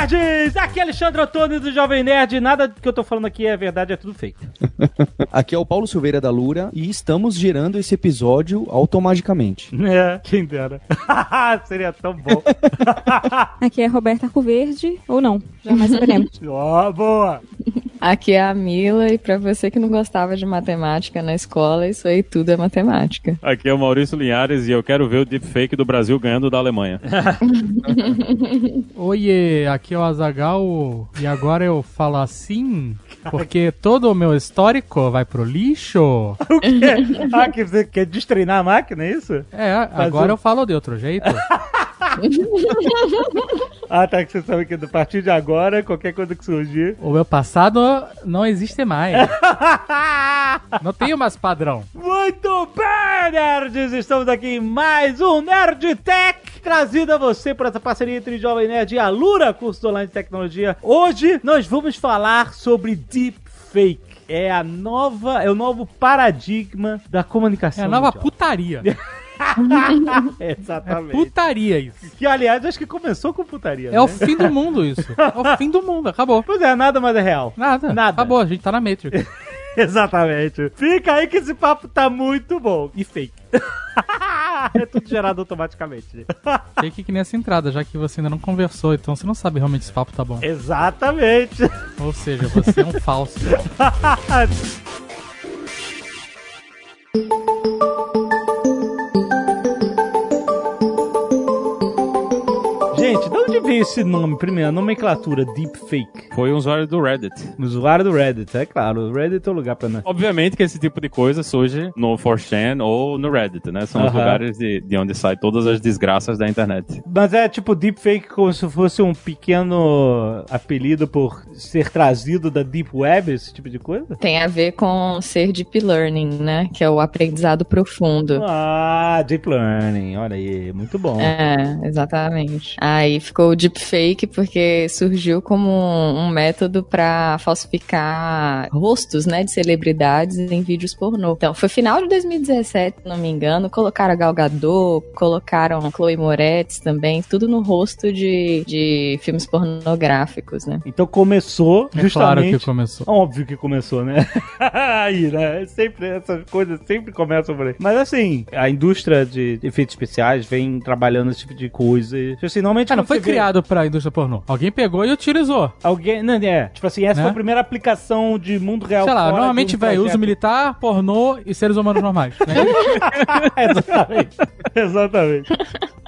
Nerds! Aqui é Alexandre Antônio do Jovem Nerd. Nada que eu tô falando aqui é verdade, é tudo fake. Aqui é o Paulo Silveira da Lura e estamos gerando esse episódio automaticamente. É, quem dera. Seria tão bom. Aqui é Roberta Arcoverde, ou não, jamais saberemos. Ó, boa! Aqui é a Mila e pra você que não gostava de matemática na escola, isso aí tudo é matemática. Aqui é o Maurício Linhares e eu quero ver o deepfake do Brasil ganhando da Alemanha. Oiê, aqui é o Azagal e agora eu falo assim porque todo o meu histórico vai pro lixo. O quê? Ah, que você quer destreinar a máquina, é isso? É, agora um- eu falo de outro jeito. Ah, tá, que você sabe que a partir de agora, qualquer coisa que surgir. O meu passado não existe mais. Não tenho mais padrão. Muito bem, nerds! Estamos aqui em mais um Nerd Tech, trazido a você por essa parceria entre Jovem Nerd e a Lura, curso online de tecnologia. Hoje nós vamos falar sobre Deepfake. É a nova, é o novo paradigma da comunicação. É a nova mundial. putaria. É Exatamente. putaria isso. Que, aliás, acho que começou com putaria. É né? o fim do mundo isso. É o fim do mundo, acabou. Pois é, nada mais é real. Nada, Nada. acabou, a gente tá na Matrix. Exatamente. Fica aí que esse papo tá muito bom. E fake. é tudo gerado automaticamente. Fique que nessa entrada, já que você ainda não conversou, então você não sabe realmente se o papo tá bom. Exatamente. Ou seja, você é um falso. Esse nome, primeiro, a nomenclatura Deepfake? Foi um usuário do Reddit. O usuário do Reddit, é claro. O Reddit é o lugar pra... né? Obviamente que esse tipo de coisa surge no 4chan ou no Reddit, né? São os Aham. lugares de, de onde saem todas as desgraças da internet. Mas é tipo Deepfake como se fosse um pequeno apelido por ser trazido da Deep Web, esse tipo de coisa? Tem a ver com ser deep learning, né? Que é o aprendizado profundo. Ah, Deep Learning, olha aí, muito bom. É, exatamente. Aí ficou o deepfake porque surgiu como um, um método pra falsificar rostos, né, de celebridades em vídeos pornô. Então, foi final de 2017, se não me engano, colocaram a Gal Gadot, colocaram Chloe Moretz também, tudo no rosto de, de filmes pornográficos, né? Então começou É justamente... claro que começou. Óbvio que começou, né? aí, né? Sempre, essas coisas sempre começam por aí. Mas assim, a indústria de efeitos especiais vem trabalhando esse tipo de coisa. assim, normalmente Ah, não foi você criado pra indústria pornô. Alguém pegou e utilizou. Alguém. Não, é. Tipo assim, essa Né? foi a primeira aplicação de mundo real. Sei lá, normalmente vai uso militar, pornô e seres humanos normais. né? Exatamente. Exatamente.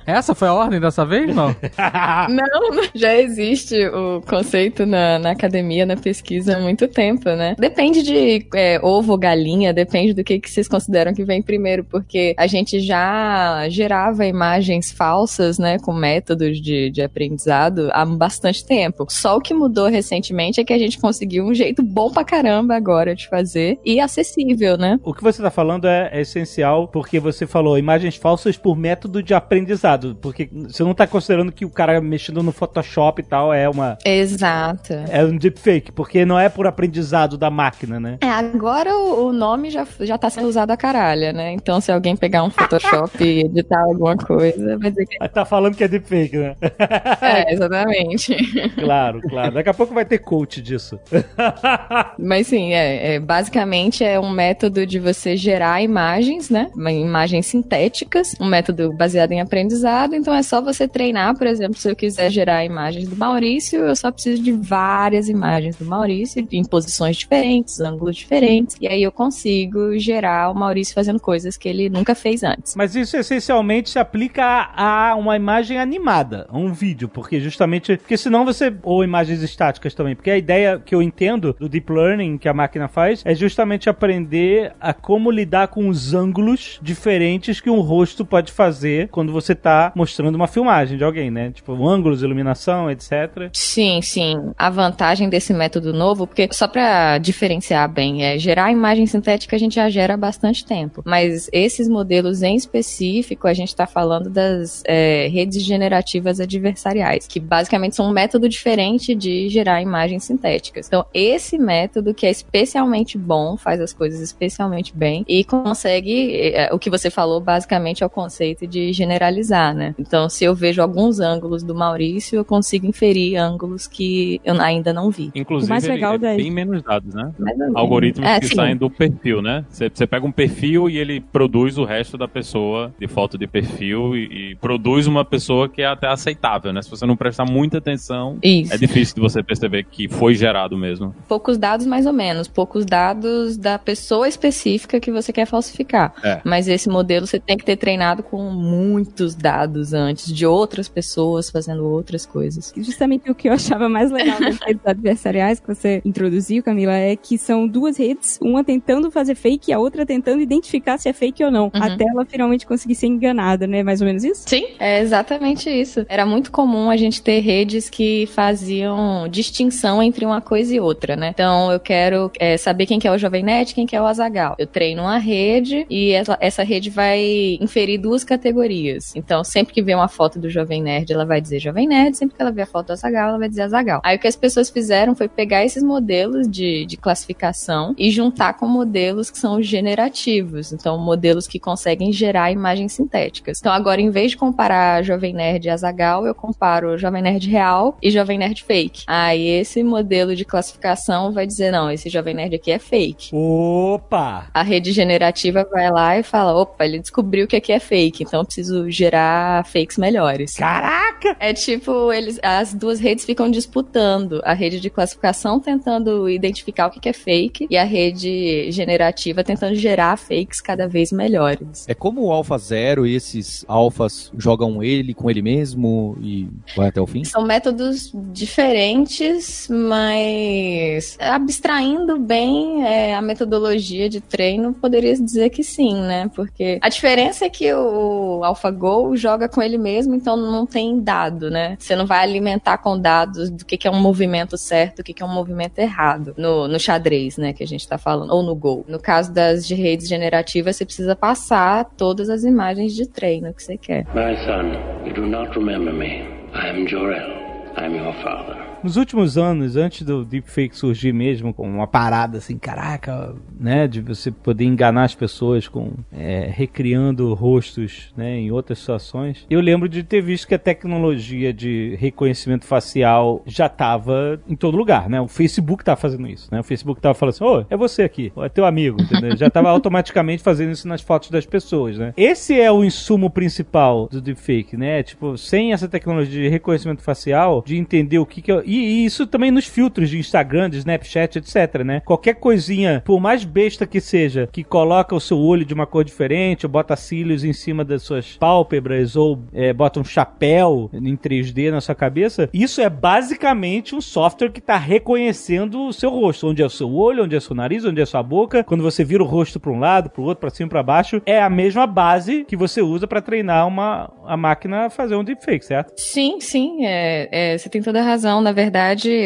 Essa foi a ordem dessa vez, não? Não, já existe o conceito na, na academia, na pesquisa há muito tempo, né? Depende de é, ovo, galinha, depende do que, que vocês consideram que vem primeiro, porque a gente já gerava imagens falsas, né, com métodos de, de aprendizado há bastante tempo. Só o que mudou recentemente é que a gente conseguiu um jeito bom pra caramba agora de fazer e acessível, né? O que você tá falando é, é essencial porque você falou imagens falsas por método de aprendizado. Porque você não tá considerando que o cara mexendo no Photoshop e tal é uma. Exato. É um deepfake, porque não é por aprendizado da máquina, né? É, agora o, o nome já, já tá sendo usado a caralho, né? Então se alguém pegar um Photoshop e editar alguma coisa, vai dizer que Aí tá falando que é deepfake, né? é, exatamente. claro, claro. Daqui a pouco vai ter coach disso. Mas sim, é, é, basicamente é um método de você gerar imagens, né? Imagens sintéticas, um método baseado em aprendizado. Então é só você treinar, por exemplo, se eu quiser gerar imagens do Maurício, eu só preciso de várias imagens do Maurício em posições diferentes, ângulos diferentes, e aí eu consigo gerar o Maurício fazendo coisas que ele nunca fez antes. Mas isso essencialmente se aplica a, a uma imagem animada, a um vídeo, porque justamente. Porque senão você. Ou imagens estáticas também. Porque a ideia que eu entendo do deep learning que a máquina faz é justamente aprender a como lidar com os ângulos diferentes que um rosto pode fazer quando você tá tá mostrando uma filmagem de alguém, né? Tipo, ângulos, iluminação, etc. Sim, sim. A vantagem desse método novo, porque só pra diferenciar bem, é gerar imagem sintética a gente já gera há bastante tempo. Mas esses modelos em específico, a gente tá falando das é, redes generativas adversariais, que basicamente são um método diferente de gerar imagens sintéticas. Então, esse método que é especialmente bom, faz as coisas especialmente bem e consegue, é, o que você falou basicamente é o conceito de generalizar, né? Então, se eu vejo alguns ângulos do Maurício, eu consigo inferir ângulos que eu ainda não vi. Inclusive, O mais ele legal é daí- bem menos dados, né? Algoritmos É, que sim. saem do perfil, né? Você você pega um perfil e ele produz o resto da pessoa de foto de perfil e, e produz uma pessoa que é até aceitável, né? Se você não prestar muita atenção, Isso. é difícil de você perceber que foi gerado mesmo. Poucos dados, mais ou menos. Poucos dados da pessoa específica que você quer falsificar. É. Mas esse modelo você tem que ter treinado com muitos dados antes, de outras pessoas fazendo outras coisas. Justamente o que eu achava mais legal das redes adversariais que você introduziu, Camila, é que são duas redes, uma tentando fazer fake e a outra tentando identificar se é fake ou não. Até ela finalmente conseguir ser enganada, né? Mais ou menos isso? Sim, é exatamente isso. Era muito comum a gente ter redes que faziam distinção entre uma coisa e outra, né? Então eu quero é, saber quem que é o Jovem Nerd, quem que é o Azagal. Eu treino uma rede e essa, essa rede vai inferir duas categorias. Então sempre que vê uma foto do Jovem Nerd, ela vai dizer Jovem Nerd, sempre que ela vê a foto do Azagal, ela vai dizer Azagal. Aí o que as pessoas fizeram foi pegar esses modelos de, de classificação e juntar com modelos que são generativos. Então modelos que conseguem gerar imagens sintéticas. Então agora em vez de comparar Jovem Nerd e Azagal, eu comparo Jovem Nerd real e Jovem Nerd fake. Aí esse modelo de classificação vai dizer não, esse Jovem Nerd aqui é fake. Opa! A rede generativa vai lá e fala: opa, ele descobriu que aqui é fake, então eu preciso gerar fakes melhores. Caraca! É tipo, eles, as duas redes ficam disputando. A rede de classificação tentando identificar o que que é fake e a rede generativa tentando gerar fakes cada vez melhores. É como o Alpha Zero e esses alfas jogam ele com ele mesmo e vai até o fim? São métodos diferentes, mas abstraindo bem é, a metodologia de treino, poderia dizer que sim, né? Porque a diferença é que o AlphaGo joga com ele mesmo, então não tem dado, né? Você não vai alimentar com dados do que, que é um movimento certo, do que, que é um movimento errado no, no xadrez, né? Que a gente tá falando, ou no Go. No caso das de redes generativas, você precisa passar todas as imagens de treino que você quer. My son, you do not remember me. I am Jor-El. I am your father. Nos últimos anos, antes do deepfake surgir mesmo, com uma parada assim, caraca, né, de você poder enganar as pessoas com é, recriando rostos, né, em outras situações, eu lembro de ter visto que a tecnologia de reconhecimento facial já estava em todo lugar, né? O Facebook tá fazendo isso, né? O Facebook tava falando assim, ô, é você aqui, é teu amigo, entendeu? Já tava automaticamente fazendo isso nas fotos das pessoas, né? Esse é o insumo principal do deepfake, né? Tipo, sem essa tecnologia de reconhecimento facial, de entender o que que é... E, isso também nos filtros de Instagram, de Snapchat, etc, né? Qualquer coisinha, por mais besta que seja, que coloca o seu olho de uma cor diferente, ou bota cílios em cima das suas pálpebras, ou é, bota um chapéu em 3D na sua cabeça, isso é basicamente um software que tá reconhecendo o seu rosto, onde é o seu olho, onde é o seu nariz, onde é a sua boca. Quando você vira o rosto para um lado, para o outro, para cima, para baixo, é a mesma base que você usa para treinar uma a máquina a fazer um deepfake, certo? Sim, sim, é, é, você tem toda a razão. Na verdade,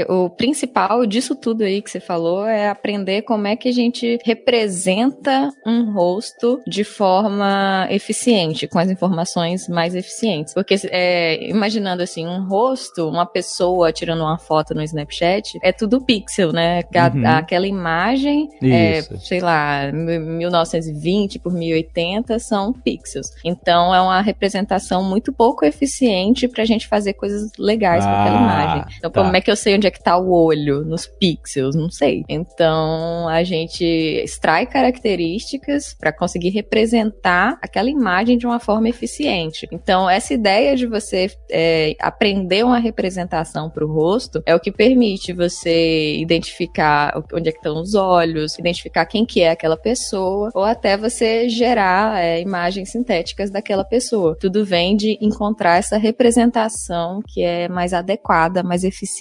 o principal disso tudo aí que você falou é aprender como é que a gente representa um rosto de forma eficiente, com as informações mais eficientes. Porque, é, imaginando assim, um rosto, uma pessoa tirando uma foto no Snapchat, é tudo pixel, né? A- Uhum. Aquela imagem, é, sei lá, 1920 por 1080 são pixels. Então é uma representação muito pouco eficiente pra gente fazer coisas legais com aquela Ah, imagem. Então. Como é que eu sei onde é que tá o olho nos pixels? Não sei. Então, a gente extrai características pra conseguir representar aquela imagem de uma forma eficiente. Então, essa ideia de você é, aprender uma representação pro rosto é o que permite você identificar onde é que estão os olhos, identificar quem que é aquela pessoa, ou até você gerar é, imagens sintéticas daquela pessoa. Tudo vem de encontrar essa representação que é mais adequada, mais eficiente.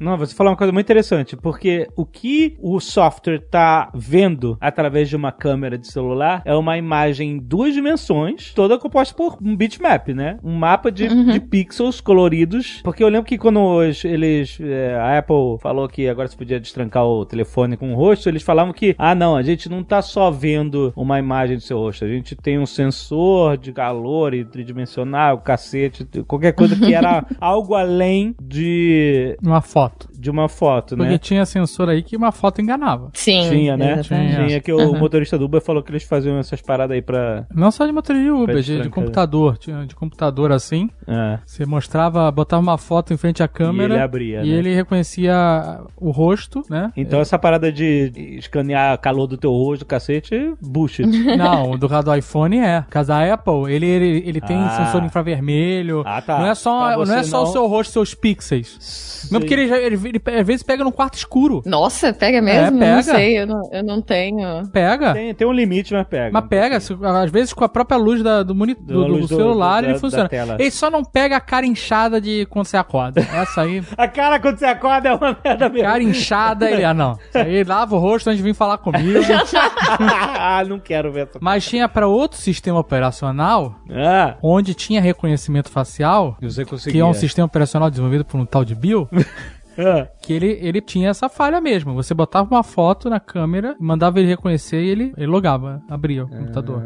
Não, você falou uma coisa muito interessante, porque o que o software tá vendo através de uma câmera de celular é uma imagem em duas dimensões, toda composta por um bitmap, né? Um mapa de, Uhum. de pixels coloridos. Porque eu lembro que quando os- eles. é, a Apple falou que agora você podia destrancar o telefone com o rosto, eles falavam que, ah, não, a gente não tá só vendo uma imagem do seu rosto, a gente tem um sensor de calor e tridimensional, cacete, qualquer coisa que era algo além de, Uma foto. De uma foto, Porque né? tinha sensor aí que uma foto enganava. Sim. Tinha, né? exatamente. Tinha que o motorista do Uber falou que eles faziam essas paradas aí pra. Não só de motorista de Uber, de, de computador. Tinha de computador assim. É. Você mostrava, botava uma foto em frente à câmera. E ele abria, e né? ele reconhecia o rosto, né? Então essa parada de escanear calor do teu rosto, cacete, bullshit. Não, o do, do iPhone é. Por causa da Apple, ele, ele, ele tem Ah. sensor infravermelho. Ah, tá. Não é só, não é só o não- seu rosto, seus pixels. Não, porque ele, já- ele, ele, às vezes pega no quarto escuro. Nossa, pega mesmo? É, pega. Não sei, eu não, eu não tenho. Pega. Tem, tem um limite, mas pega. Mas pega, se- às vezes com a própria luz da- do, monitor, do, do luz do- celular do- ele da- funciona. da tela. Ele só não pega a cara inchada de quando você acorda. Essa aí, A cara quando você acorda é uma merda mesmo. cara inchada, ele, ah não. Isso aí lava o rosto antes de vir falar comigo. ah, não quero ver essa. Mas tinha pra outro sistema operacional, Ah, onde tinha reconhecimento facial, e que é um sistema operacional desenvolvido por um tal de Bill, Ah, que ele, ele tinha essa falha mesmo. Você botava uma foto na câmera, mandava ele reconhecer e ele, ele logava, abria o computador.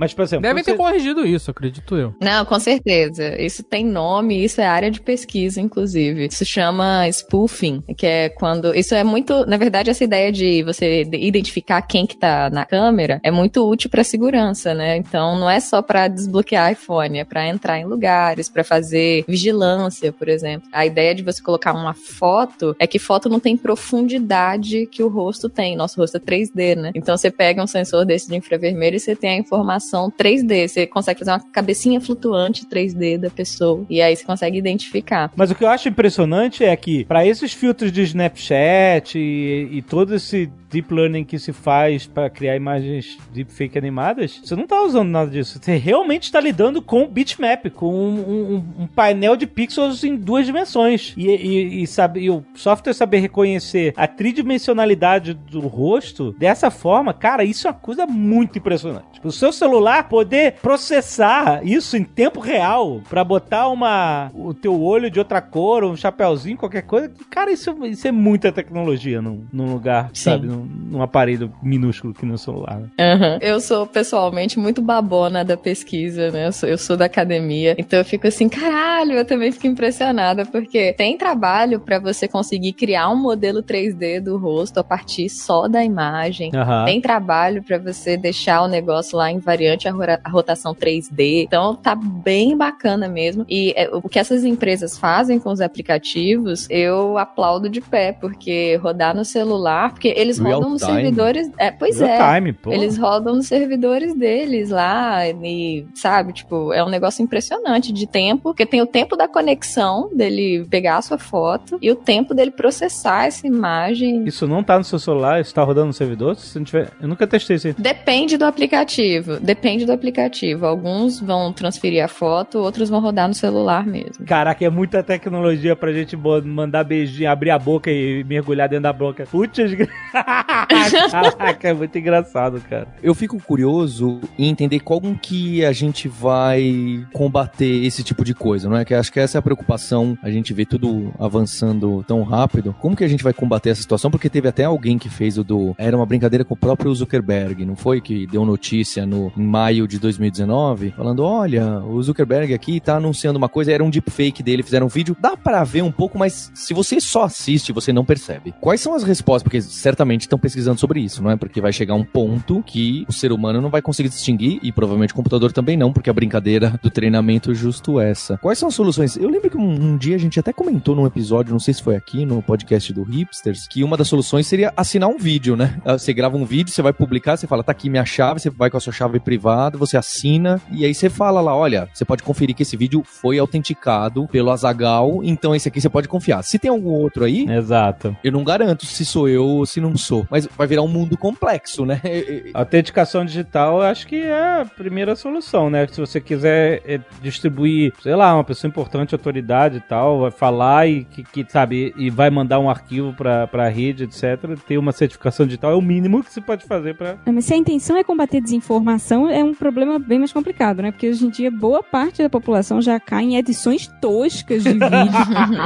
Mas, por exemplo. Devem você... ter corrigido isso, acredito eu. Não, com certeza. Isso tem nome, isso é área de pesquisa, inclusive. Isso chama spoofing, que é quando. Isso é muito. Na verdade, essa ideia de você de- identificar quem que tá na câmera é muito útil pra segurança, né? Então não é só pra desbloquear iPhone, é pra entrar em lugares, pra fazer vigilância, por exemplo. A ideia de você colocar uma foto é que foto não tem profundidade que o rosto tem. Nosso rosto é 3D, né? Então você pega um sensor desse de infravermelho e você tem a informação 3D. Você consegue fazer uma cabecinha flutuante 3D da pessoa. E aí você consegue identificar. Mas o que eu acho impressionante é que, para esses filtros de Snapchat e, e todo esse deep learning que se faz para criar imagens deepfake animadas, você não tá usando nada disso. Você realmente está lidando com bitmap, com um, um- um painel de pixels em duas dimensões. E, e- e sabe, e o software saber reconhecer a tridimensionalidade do rosto dessa forma, cara, isso é uma coisa muito impressionante. O seu celular poder processar isso em tempo real para botar uma o teu olho de outra cor, um chapéuzinho, qualquer coisa, cara, isso, isso é muita tecnologia num, num lugar, Sim. sabe, num, num aparelho minúsculo que no celular. né? Aham. Eu sou pessoalmente muito babona da pesquisa, né? Eu sou, eu sou da academia, então eu fico assim, caralho, eu também fico impressionada, porque tem trabalho pra você conseguir criar um modelo 3D do rosto a partir só da imagem. Aham. Tem trabalho pra você deixar o negócio lá invariante a, rora- a rotação 3D. Então tá bem bacana mesmo. E é, o que essas empresas fazem com os aplicativos, eu aplaudo de pé, porque rodar no celular, porque eles Real rodam nos time. servidores. É, pois é. Real time, pô. Eles rodam nos servidores deles lá e, sabe, tipo, é um negócio impressionante de tempo, porque tem o tempo da conexão dele pegar a sua foto e o tempo dele processar essa imagem. Isso não tá no seu celular, isso tá rodando no servidor? Se não tiver... Eu nunca testei isso. Depende do aplicativo, depende do aplicativo. Alguns vão transferir a foto, outros vão rodar no celular mesmo. Caraca, é muita tecnologia pra gente mandar beijinho, abrir a boca e mergulhar dentro da boca. Putz, caraca, é muito engraçado, cara. Eu fico curioso em entender como que a gente vai combater esse tipo de coisa, não é? Que acho que essa é a preocupação, a gente vê tudo avançando tão rápido. Como que a gente vai combater essa situação? Porque teve até alguém que fez o do... Era uma brincadeira com o próprio Zuckerberg, não foi? Que deu notícia no maio de 2019, falando, olha, o Zuckerberg aqui tá anunciando uma coisa, era um deepfake dele, fizeram um vídeo. Dá pra ver um pouco, mas se você só assiste, você não percebe. Quais são as respostas? Porque certamente estão pesquisando sobre isso, não é? Porque vai chegar um ponto que o ser humano não vai conseguir distinguir, e provavelmente o computador também não, porque a brincadeira do treinamento é justo essa. Quais são as soluções? Eu lembro que um, um dia a gente até comentou num episódio, não sei se foi aqui no podcast do Hipsters, que uma das soluções seria assinar um vídeo, né? Ah, Você grava um vídeo, você vai publicar, você fala, tá aqui minha chave, você vai com a sua chave privado, você assina e aí você fala lá, olha, você pode conferir que esse vídeo foi autenticado pelo Azagal, então esse aqui você pode confiar. Se tem algum outro aí, Exato. eu não garanto se sou eu ou se não sou, mas vai virar um mundo complexo, né? Autenticação digital, eu acho que é a primeira solução, né? Se você quiser é, distribuir, sei lá, uma pessoa importante, autoridade e tal, vai falar e que, que, sabe, e vai mandar um arquivo pra, pra rede, etc. Ter uma certificação digital é o mínimo que se pode fazer pra. É, Mas se a intenção é combater desinformação, é um problema bem mais complicado, né? Porque hoje em dia boa parte da população já cai em edições toscas de vídeo.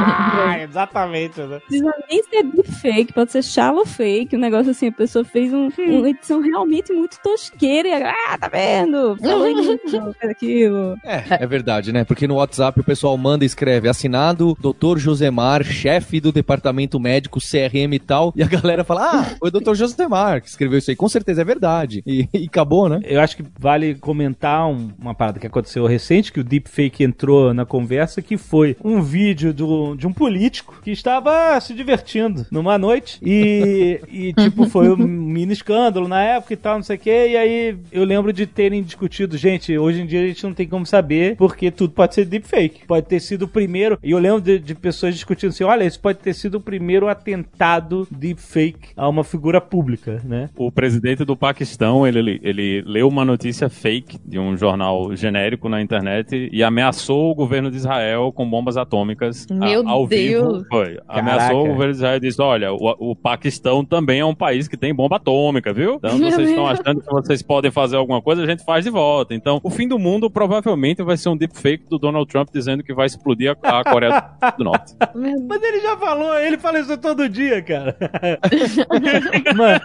Ah, exatamente, né? Não precisa nem ser deepfake, pode ser shallow fake, um negócio assim, a pessoa fez um- uma edição realmente muito tosqueira e ah, tá vendo? Falou isso, fez aquilo. É, é verdade, né? Porque no WhatsApp o pessoal manda e escreve assinado Dr. Josemar, chefe do departamento médico CRM e tal, e a galera fala: "Ah, foi o Dr. Josemar que escreveu isso aí". Com certeza é verdade. E, e acabou, né? Eu acho que vale comentar um- uma parada que aconteceu recente, que o deepfake entrou na conversa, que foi um vídeo do- de um político que estava se divertindo numa noite e, e, tipo, foi um mini escândalo na época e tal, não sei o que, e aí eu lembro de terem discutido, gente, hoje em dia a gente não tem como saber, porque tudo pode ser deepfake, pode ter sido o primeiro, e eu lembro de, de pessoas discutindo assim, olha, isso pode ter sido o primeiro atentado deepfake a uma figura pública, né? O presidente do Paquistão, ele, ele, ele leu uma notícia fake de um jornal genérico na internet e ameaçou o governo de Israel com bombas atômicas a- Meu ao vivo. Deus. Foi. Ameaçou o governo de Israel e disse, olha, o, o Paquistão também é um país que tem bomba atômica, viu? Então vocês estão achando que vocês podem fazer alguma coisa, a gente faz de volta. Então, o fim do mundo provavelmente vai ser um deepfake do Donald Trump dizendo que vai explodir a, a Coreia do Norte. Mas ele já falou, ele fala isso todo dia, cara. Mano.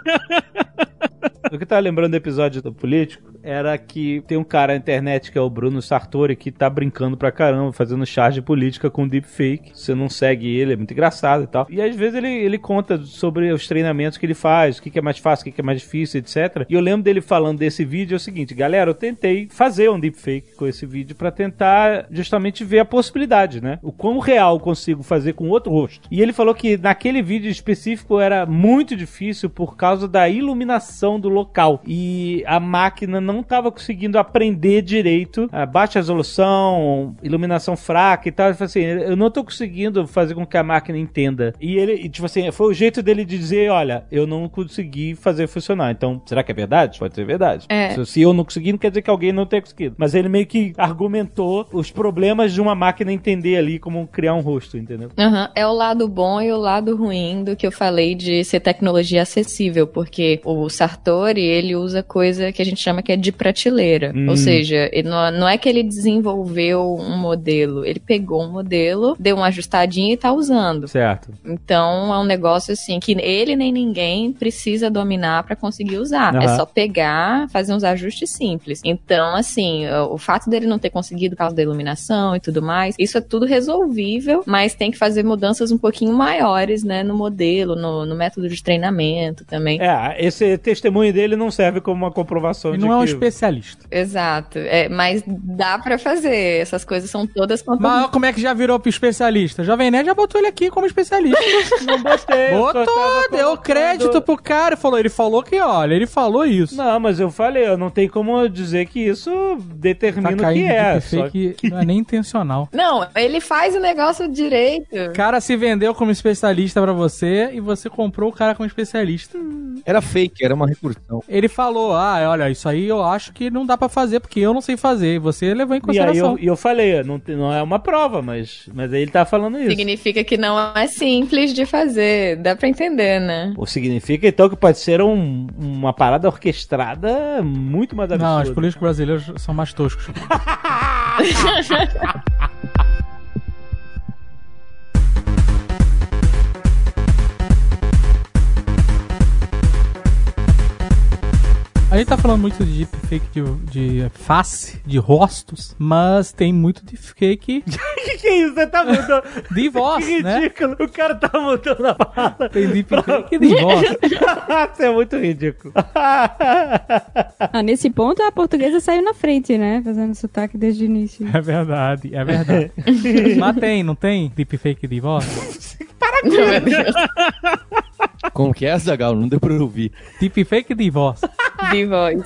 O que tava lembrando do episódio do político era que tem um cara na internet que é o Bruno Sartori que tá brincando pra caramba, fazendo charge política com deepfake. Você não segue ele, é muito engraçado e tal. E às vezes ele, ele conta sobre os treinamentos que ele faz, o que, que é mais fácil, o que, que é mais difícil, etc. E eu lembro dele falando desse vídeo é o seguinte, galera, eu tentei fazer um deepfake com esse vídeo pra tentar justamente ver a possibilidade, né? O quão real eu consigo fazer com outro rosto. E ele falou que naquele vídeo específico era muito difícil por causa da iluminação do local. E a máquina não estava conseguindo aprender direito a baixa resolução, iluminação fraca e tal. Ele falou assim: eu não tô conseguindo fazer com que a máquina entenda. E ele, e, tipo assim, foi o jeito dele de dizer: olha, eu não consegui fazer funcionar. Então, será que é verdade? Pode ser verdade. É. Se, se eu não consegui, não quer dizer que alguém não tenha conseguido. Mas ele meio que argumentou os problemas de uma máquina entender ali como criar um rosto, entendeu? Aham, É o lado bom e o lado ruim do que eu falei de ser tecnologia acessível, porque o Sartori, ele usa coisa que a gente chama que é de prateleira. Hum. Ou seja, ele não, não é que ele desenvolveu um modelo, ele pegou um modelo, deu uma ajustadinha e tá usando. Certo. Então é um negócio assim que ele nem ninguém precisa dominar pra conseguir usar. É Aham. só pegar, fazer uns ajustes simples. Então, assim, o fato dele não ter conseguido por causa da iluminação e tudo mais, isso é tudo resolvível, mas tem que fazer mudanças um pouquinho maiores, né, no modelo, no, no método de treinamento também. É, esse testemunho dele não serve como uma comprovação Ele de não é um. Especialista. Exato. É, mas dá pra fazer. Essas coisas são todas Mas como é que já virou pro especialista? Jovem Nerd já botou ele aqui como especialista. Não botei. Botou, deu colocando- crédito pro cara falou. Ele falou que, olha, ele falou isso. Não, mas eu falei, eu não tenho como dizer que isso Tá determina o que é. só fake, não é nem intencional. Não, ele faz o negócio direito. O cara se vendeu como especialista pra você e você comprou o cara como especialista. Era fake, era uma recursão. Ele falou: Ah, olha, isso aí eu acho que não dá pra fazer porque eu não sei fazer. E você levou em E aí consideração. eu, e eu falei, não, não é uma prova, mas, mas aí ele tá falando isso. Significa que não é simples de fazer. Dá pra entender, né? Ou significa então que pode ser um- uma parada orquestrada muito mais absurda. Não, os políticos brasileiros são mais toscos. A gente tá falando muito de deepfake de, de face, de rostos, mas tem muito deepfake que, que é isso? Você tá mudando. de voz, que né? ridículo. O cara tá mudando a fala. Tem deepfake de voz. Isso é muito ridículo. Ah, nesse ponto a portuguesa saiu na frente, né? Fazendo sotaque desde o início. É verdade, é verdade. mas tem, não tem deepfake de voz? Meu Deus. Como que é, Zagal? Não deu pra ouvir. Deepfake de voz. De voz.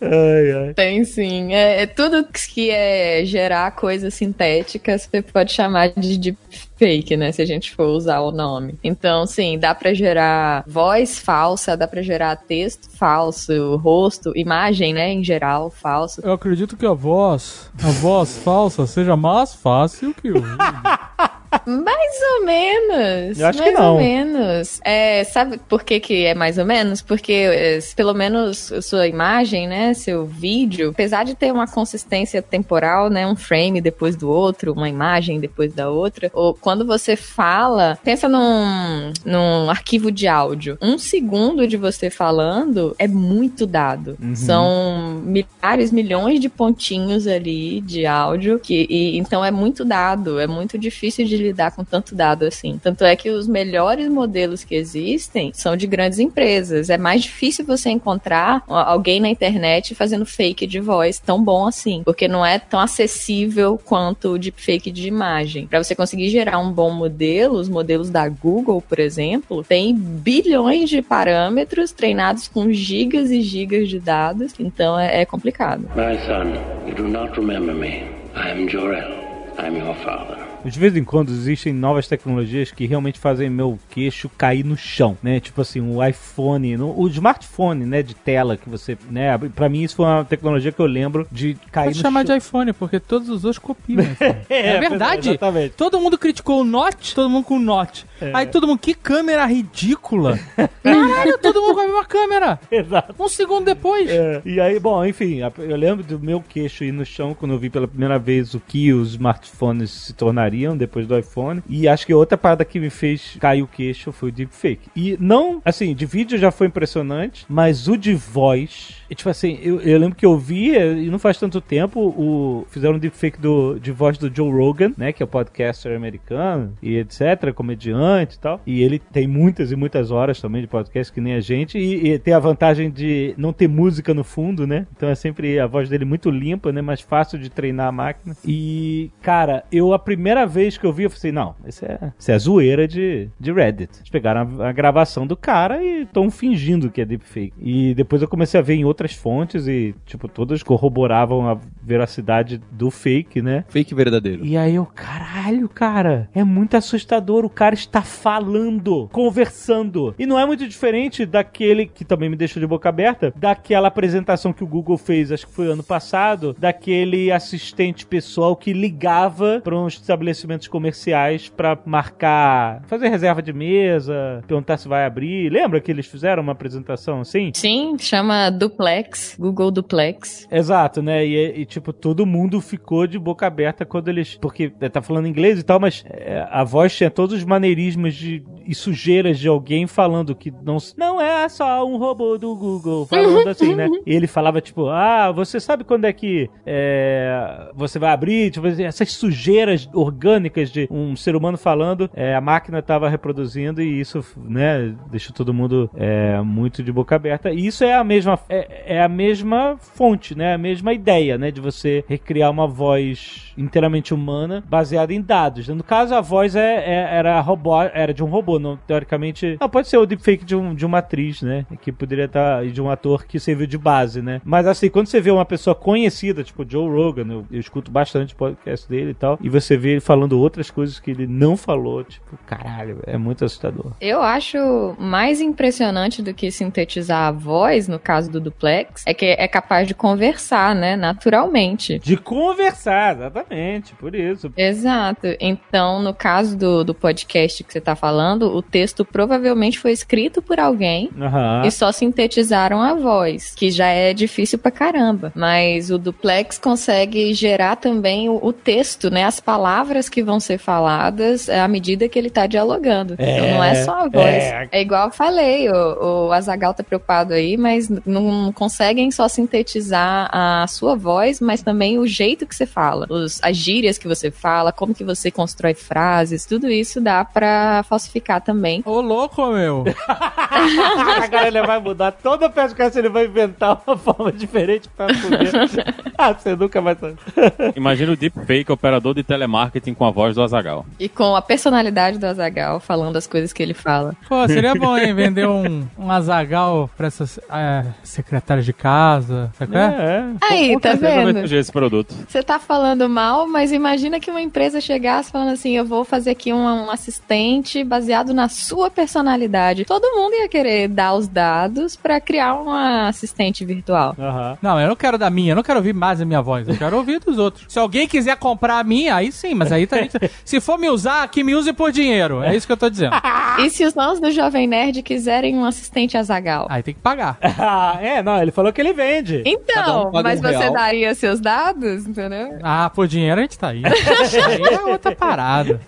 Ai, ai. Tem sim. É, é tudo que é gerar coisas sintéticas, você pode chamar de deepfake, né? Se a gente for usar o nome. Então, sim, dá pra gerar voz falsa, dá pra gerar texto falso, rosto, imagem, né? Em geral, falso. Eu acredito que a voz, a voz falsa seja mais fácil que o. Mais ou menos. Eu acho mais que não. ou menos. É, sabe por que, que é mais ou menos? Porque, é, pelo menos, sua imagem, né? Seu vídeo, apesar de ter uma consistência temporal, né? Um frame depois do outro, uma imagem depois da outra. Ou quando você fala, pensa num, num arquivo de áudio. Um segundo de você falando é muito dado. São milhares, milhões de pontinhos ali de áudio. Que, e, então é muito dado. É muito difícil de lidar com tanto dado assim. Tanto é que os melhores modelos que existem são de grandes empresas. É mais difícil você encontrar alguém na internet fazendo fake de voz tão bom assim, porque não é tão acessível quanto o deepfake de imagem. Para você conseguir gerar um bom modelo, os modelos da Google, por exemplo, tem bilhões de parâmetros treinados com gigas e gigas de dados, então é, é complicado. My son, you do not remember me. I am Jor-El. I'm your father. De vez em quando existem novas tecnologias que realmente fazem meu queixo cair no chão, né? Tipo assim, o iPhone, o smartphone, né, de tela que você, né? Pra mim isso foi uma tecnologia que eu lembro de cair Pode no chamar chão. de iPhone, porque todos os outros copiam. o iPhone. É, verdade. Exatamente. Todo mundo criticou o Note, todo mundo com o Note. É. Aí todo mundo, que câmera ridícula. Caralho, todo mundo com a mesma câmera. Exato. Um segundo depois. É, e aí, bom, enfim, eu lembro do meu queixo ir no chão quando eu vi pela primeira vez o que os smartphones se tornariam depois do iPhone. E acho que outra parada que me fez cair o queixo foi o deepfake. E não, assim, de vídeo já foi impressionante, mas o de voz. E, tipo assim, eu, eu lembro que eu vi, e não faz tanto tempo, o, fizeram um deepfake do, de voz do Joe Rogan, né? Que é o podcaster americano e etc., comediante e tal. E ele tem muitas e muitas horas também de podcast, que nem a gente. E, e tem a vantagem de não ter música no fundo, né? Então é sempre a voz dele muito limpa, né? Mais fácil de treinar a máquina. E, cara, eu a primeira vez que eu vi, eu falei assim, não, isso é, isso é zoeira de, de Reddit. Eles pegaram a, a gravação do cara e estão fingindo que é deepfake. E depois eu comecei a ver em outras fontes e, tipo, todas corroboravam a veracidade do fake, né? Fake verdadeiro. E aí eu, caralho, cara, é muito assustador. O cara está falando, conversando. E não é muito diferente daquele que também me deixou de boca aberta, daquela apresentação que o Google fez, acho que foi ano passado, daquele assistente pessoal que ligava para uns estabelecimentos comerciais para marcar, fazer reserva de mesa, perguntar se vai abrir. Lembra que eles fizeram uma apresentação assim? Sim, chama Duplex, Google Duplex. Exato, né? E, e, tipo, todo mundo ficou de boca aberta quando eles. Porque tá falando inglês e tal, mas é, a voz tinha todos os maneirismos de, e sujeiras de alguém falando que não, não é só um robô do Google, falando assim, né? E ele falava, tipo, ah, você sabe quando é que é, você vai abrir? Tipo, essas sujeiras orgânicas de um ser humano falando, é, a máquina tava reproduzindo e isso, né, deixou todo mundo é, muito de boca aberta. E isso é a mesma, é, é a mesma fonte, né? A mesma ideia, né? De você recriar uma voz inteiramente humana baseada em dados. No caso, a voz é, é- era robô, era de um robô, não teoricamente. Não, pode ser o deepfake de, um, de uma atriz, né? Que poderia estar de um ator que serviu de base, né? Mas assim, quando você vê uma pessoa conhecida, tipo Joe Rogan, eu, eu escuto bastante podcast dele e tal, e você vê ele falando outras coisas que ele não falou, tipo, caralho, é muito assustador. Eu acho mais impressionante do que sintetizar a voz, no caso do duplex, é que é capaz de conversar, né, naturalmente. De conversar, exatamente, por isso. Exato. Então, no caso do, do podcast que você tá falando, o texto provavelmente foi escrito por alguém Aham. e só sintetizaram a voz, que já é difícil pra caramba. Mas o duplex consegue gerar também o, o texto, né? As palavras que vão ser faladas à medida que ele tá dialogando. então não é só a voz. é. É, igual eu falei, o, o Azagal tá preocupado aí, mas não conseguem só sintetizar a sua voz, mas também o jeito que você fala, os, as gírias que você fala, como que você constrói frases, tudo isso dá pra falsificar ficar também. Ô, louco, meu. Agora ele vai mudar. Todo podcast ele vai inventar uma forma diferente pra poder. ah, você nunca vai saber. Imagina o deepfake operador de telemarketing com a voz do Azagal. E com a personalidade do Azagal falando as coisas que ele fala. Pô, seria bom, hein? Vender um, um azagal pra essas é, secretárias de casa. Sabe qual é? É, Aí, tá vai vendo? esse produto. Você tá falando mal, mas imagina que uma empresa chegasse falando assim: eu vou fazer aqui um, um assistente baseado na sua personalidade. Todo mundo ia querer dar os dados pra criar uma assistente virtual. Aham. Não, eu não quero da minha, eu não quero ouvir mais a minha voz, eu quero ouvir dos outros. Se alguém quiser comprar a minha, aí sim, mas aí tá. Se for me usar, que me use por dinheiro. É isso que eu tô dizendo. E se os nós do Jovem Nerd quiserem um assistente Azagal? Aí tem que pagar. É, não, ele falou que ele vende. Então, um mas um você real. daria seus dados, entendeu? Ah, por dinheiro a gente tá aí. aí é outra parada.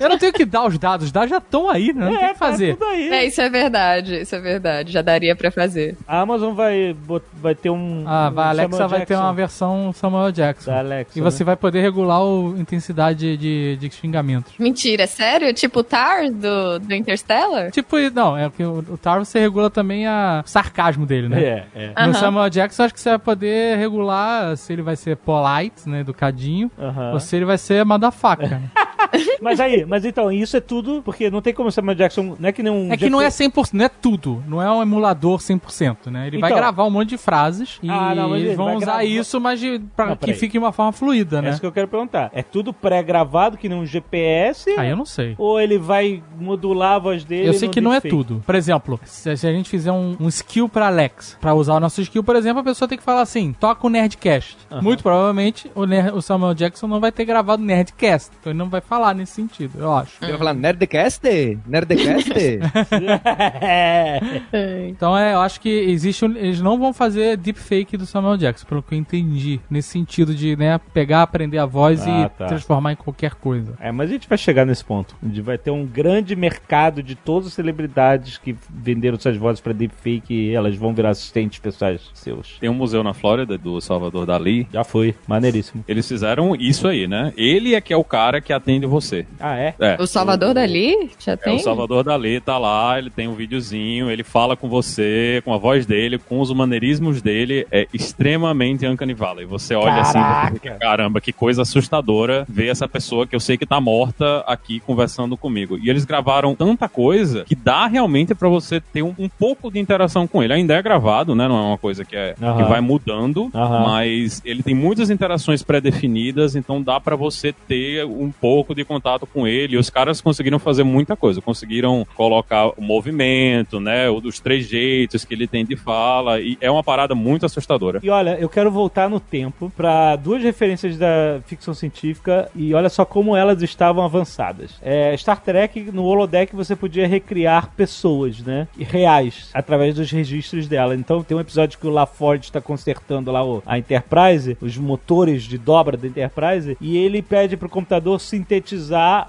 Eu não tenho que dar os dados, os dados já estão aí, né? Não tem o que tá fazer. tudo aí. É, isso é verdade, isso é verdade. Já daria pra fazer. A Amazon vai, vai ter um. Ah, um a Alexa Samuel vai ter Jackson uma versão Samuel Jackson. Da Alexa. E você né? vai poder regular a intensidade de, de xingamentos. Mentira, é sério? Tipo o Tar do, do Interstellar? Tipo, não, é que o, o Tar você regula também a o sarcasmo dele, né? É, é. No Samuel Jackson, acho que você vai poder regular se ele vai ser polite, né? Educadinho, Aham. ou se ele vai ser motherfucker. né? Mas aí, mas então, isso é tudo, porque não tem como o Samuel Jackson. Não é que nem um. É que não é 100%, não é tudo. Não é um emulador 100%, né? Ele vai Então. gravar um monte de frases e Ah, não, mas ele eles vão vai usar gravar- isso, mas de, pra Não, que peraí. fique de uma forma fluida, É né? isso que eu quero perguntar. É tudo pré-gravado, que nem um GPS? Aí eu não sei. Ou ele vai modular a voz dele? Eu sei que não é tudo. Por exemplo, se, a gente fizer um, um skill pra Alex, pra usar o nosso skill, por exemplo, a pessoa tem que falar assim: toca o Nerdcast. Muito provavelmente o, Ner- o Samuel Jackson não vai ter gravado o Nerdcast. Então ele não vai falar nesse sentido, eu acho. Ele vai falar Nerdcast? Nerdcast? é. Então é, eu acho que existe. um- eles não vão fazer deepfake do Samuel Jackson, pelo que eu entendi. Nesse sentido de, né, pegar, aprender a voz Ah, e tá. transformar em qualquer coisa. É, mas a gente vai chegar nesse ponto. Onde vai ter um grande mercado de todas as celebridades que venderam suas vozes pra deepfake e elas vão virar assistentes pessoais seus. Tem um museu na Flórida do Salvador Dali. Já foi. Maneiríssimo. Eles fizeram isso aí, né? Ele é que é o cara que atende você. Ah, é? É. O Salvador Dali? Já É, tem? o Salvador Dali tá lá, ele tem um videozinho, ele fala com você, com a voz dele, com os maneirismos dele, é extremamente Uncanny Valley. Você olha assim, Caraca. você fica, caramba, que coisa assustadora ver essa pessoa que eu sei que tá morta aqui conversando comigo. E eles gravaram tanta coisa que dá realmente pra você ter um, um pouco de interação com ele. Ainda é gravado, né? Não é uma coisa que, é, que vai mudando, mas ele tem muitas interações pré-definidas, então dá pra você ter um pouco de contato com ele. E os caras conseguiram fazer muita coisa, conseguiram colocar o movimento, né, o dos três jeitos que ele tem de fala, e é uma parada muito assustadora. E olha, eu quero voltar no tempo pra duas referências da ficção científica e olha só como elas estavam avançadas. É, Star Trek, no holodeck, você podia recriar pessoas, né? Reais, através dos registros dela. Então tem um episódio que o LaForge está consertando lá o- a Enterprise, os motores de dobra da Enterprise, e ele pede pro computador sintetizar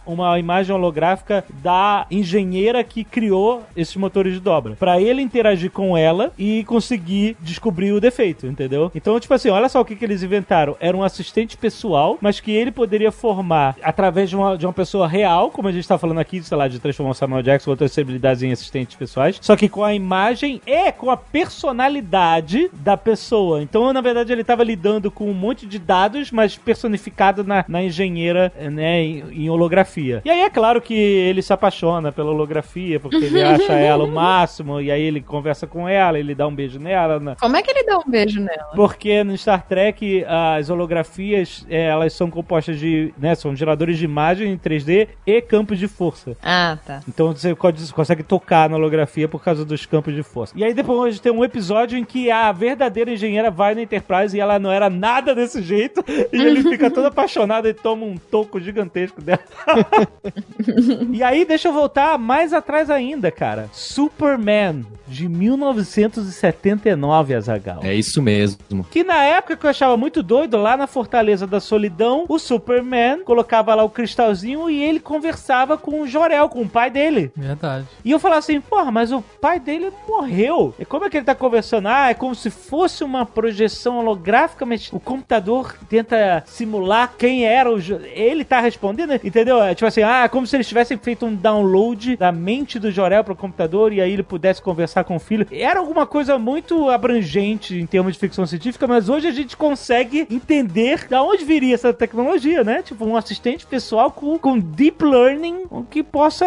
uma imagem holográfica da engenheira que criou esses motores de dobra. Pra ele interagir com ela e conseguir descobrir o defeito, entendeu? Então, tipo assim, olha só o que, que eles inventaram. Era um assistente pessoal, mas que ele poderia formar através de uma, de uma pessoa real, como a gente tá falando aqui, sei lá, de transformar Samuel Jackson ou outras celebridades em assistentes pessoais, só que com a imagem e com a personalidade da pessoa. Então, na verdade, ele tava lidando com um monte de dados, mas personificado na, na engenheira, né, em, holografia. E aí é claro que ele se apaixona pela holografia, porque ele acha ela o máximo, e aí ele conversa com ela, ele dá um beijo nela, na- Como é que ele dá um beijo nela? porque no Star Trek as holografias é, elas são compostas de, né, são geradores de imagem em 3D e campos de força. Ah, tá. Então você consegue tocar na holografia por causa dos campos de força. E aí depois tem um episódio em que a verdadeira engenheira vai na Enterprise e ela não era nada desse jeito e ele fica todo apaixonado e toma um toco gigantesco dela. e aí deixa eu voltar mais atrás ainda, cara. Superman de 1979, Azagal. É isso mesmo. Que na época que eu achava muito doido, lá na Fortaleza da Solidão, o Superman colocava lá o cristalzinho e ele conversava com o Jorel, com o pai dele. Verdade. E eu falava assim, porra, mas o pai dele morreu. E como é que ele tá conversando? Ah, é como se fosse uma projeção holográfica, mas o computador tenta simular quem era o. Jo- Ele tá respondendo? Imagina, entendeu? É tipo assim, ah, como se eles tivessem feito um download da mente do Jorel pro computador e aí ele pudesse conversar com o filho. Era alguma coisa muito abrangente em termos de ficção científica, mas hoje a gente consegue entender da onde viria essa tecnologia, né? Tipo, um assistente pessoal com, com deep learning que possa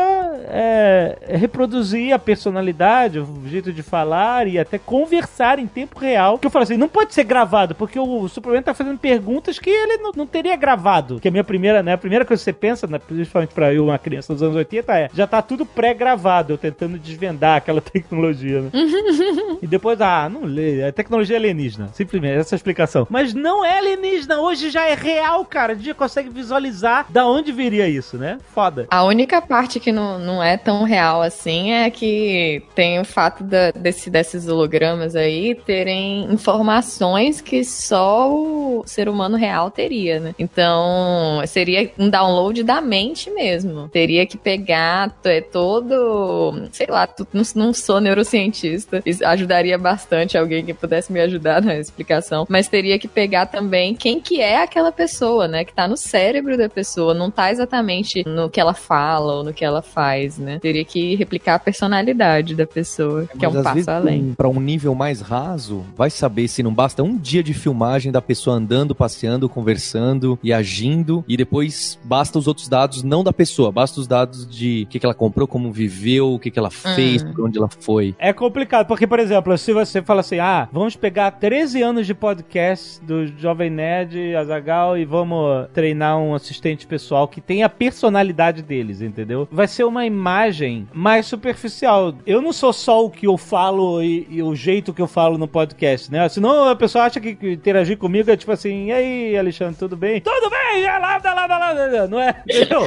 é, reproduzir a personalidade, o jeito de falar e até conversar em tempo real. Que eu falo assim, não pode ser gravado, porque o Superman tá fazendo perguntas que ele não, não teria gravado. Que a minha primeira, né? A primeira coisa você pensa, né, principalmente pra eu, uma criança dos anos 80, é já tá tudo pré-gravado, eu tentando desvendar aquela tecnologia, né? e depois, ah, não lê, é tecnologia alienígena. Simplesmente, essa é explicação. Mas não é alienígena, hoje já é real, cara. A gente já consegue visualizar da onde viria isso, né? Foda. A única parte que não, não é tão real assim é que tem o fato da, desse, desses hologramas aí terem informações que só o ser humano real teria, né? Então, seria um download da mente mesmo. Teria que pegar é todo, sei lá, não, não sou neurocientista, ajudaria bastante alguém que pudesse me ajudar na explicação, mas teria que pegar também quem que é aquela pessoa, né? Que tá no cérebro da pessoa, não tá exatamente no que ela fala ou no que ela faz, né? Teria que replicar a personalidade da pessoa, que é um passo vezes, além. Para um nível mais raso, vai saber se não basta um dia de filmagem da pessoa andando, passeando, conversando e agindo, e depois basta os outros dados, não da pessoa, basta os dados de o que, que ela comprou, como viveu, o que, que ela fez, hum. por onde ela foi. É complicado, porque, por exemplo, se você fala assim, ah, vamos pegar 13 anos de podcast do Jovem Nerd, Azagal, e vamos treinar um assistente pessoal que tem a personalidade deles, entendeu? Vai ser uma imagem mais superficial. Eu não sou só o que eu falo e, e o jeito que eu falo no podcast, né? Senão a pessoa acha que, que interagir comigo é tipo assim, e aí, Alexandre, tudo bem? Tudo bem! É lá, lá, lá, lá, não é? Entendeu?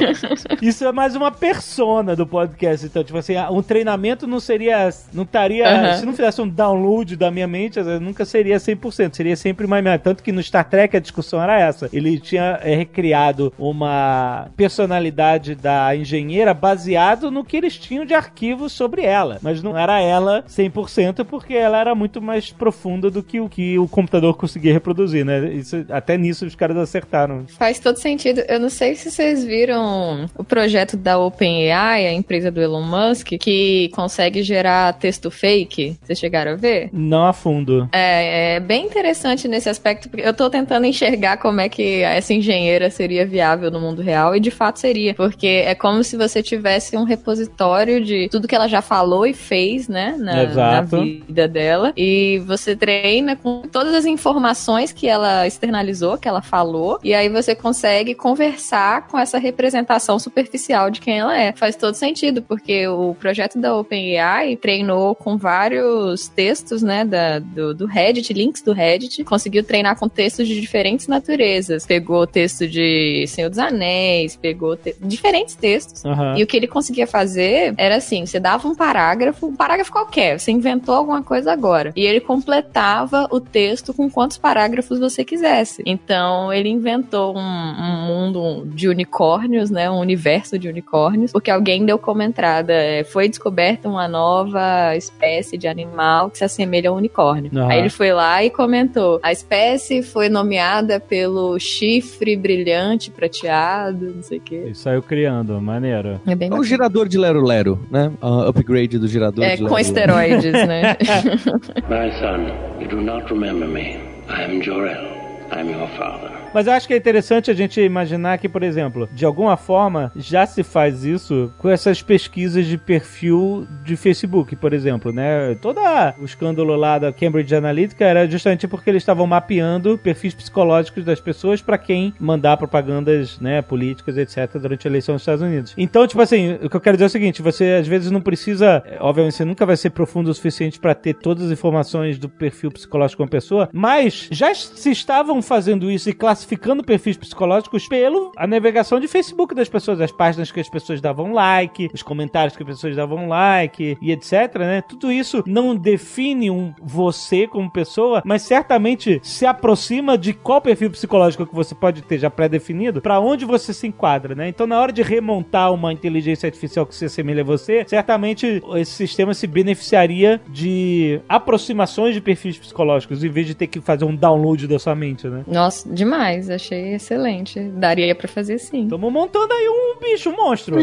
Isso é mais uma persona do podcast. Então, tipo assim, um treinamento não seria. Não estaria. Uhum. Se não fizesse um download da minha mente, nunca seria 100%. Seria sempre mais. Tanto que no Star Trek a discussão era essa. Ele tinha é, recriado uma personalidade da engenheira baseado no que eles tinham de arquivos sobre ela. Mas não era ela 100% porque ela era muito mais profunda do que o que o computador conseguia reproduzir, né? Isso, até nisso os caras acertaram. Faz todo sentido. Eu não sei se vocês viram o projeto da OpenAI, a empresa do Elon Musk, que consegue gerar texto fake. Vocês chegaram a ver? Não a fundo. É, é bem interessante nesse aspecto, porque eu tô tentando enxergar como é que essa engenheira seria viável no mundo real, e de fato seria, porque é como se você tivesse um repositório de tudo que ela já falou e fez, né, na, na vida dela, e você treina com todas as informações que ela externalizou, que ela falou, e aí você consegue conversar com essa representação superficial de quem ela é. Faz todo sentido, porque o projeto da OpenAI treinou com vários textos, né, da, do, do Reddit, links do Reddit, conseguiu treinar com textos de diferentes naturezas. Pegou texto de Senhor dos Anéis, pegou te diferentes textos. Uhum. E o que ele conseguia fazer era assim: você dava um parágrafo, um parágrafo qualquer, você inventou alguma coisa agora. E ele completava o texto com quantos parágrafos você quisesse. Então, ele inventou um, um mundo de unicórnios, né? Um universo de unicórnios, porque alguém deu como entrada: é, foi descoberta uma nova espécie de animal que se assemelha a um unicórnio. Uhum. Aí ele foi lá e comentou: a espécie foi nomeada pelo chifre brilhante prateado, não sei o quê. E saiu criando, maneiro. É bem é o gerador de Lero Lero, né? Uh, upgrade do gerador é, de Lero com esteroides, né? My son, you do not remember me. I am Jor-El. I'm your father. Mas eu acho que é interessante a gente imaginar que, por exemplo, de alguma forma já se faz isso com essas pesquisas de perfil de Facebook, por exemplo, né? Todo o escândalo lá da Cambridge Analytica era justamente porque eles estavam mapeando perfis psicológicos das pessoas para quem mandar propagandas, né, políticas, etc, durante a eleição nos Estados Unidos. Então, tipo assim, o que eu quero dizer é o seguinte, você às vezes não precisa, obviamente você nunca vai ser profundo o suficiente para ter todas as informações do perfil psicológico de uma pessoa, mas já se estavam fazendo isso e classificando classificando perfis psicológicos pelo a navegação de Facebook das pessoas, as páginas que as pessoas davam like, os comentários que as pessoas davam like e etc, né? Tudo isso não define um você como pessoa, mas certamente se aproxima de qual perfil psicológico que você pode ter já pré-definido, para onde você se enquadra, né? Então, na hora de remontar uma inteligência artificial que se assemelha a você, certamente esse sistema se beneficiaria de aproximações de perfis psicológicos, em vez de ter que fazer um download da sua mente, né? Nossa, demais demais, achei excelente. Daria pra fazer sim. Estamos montando aí um bicho um monstro.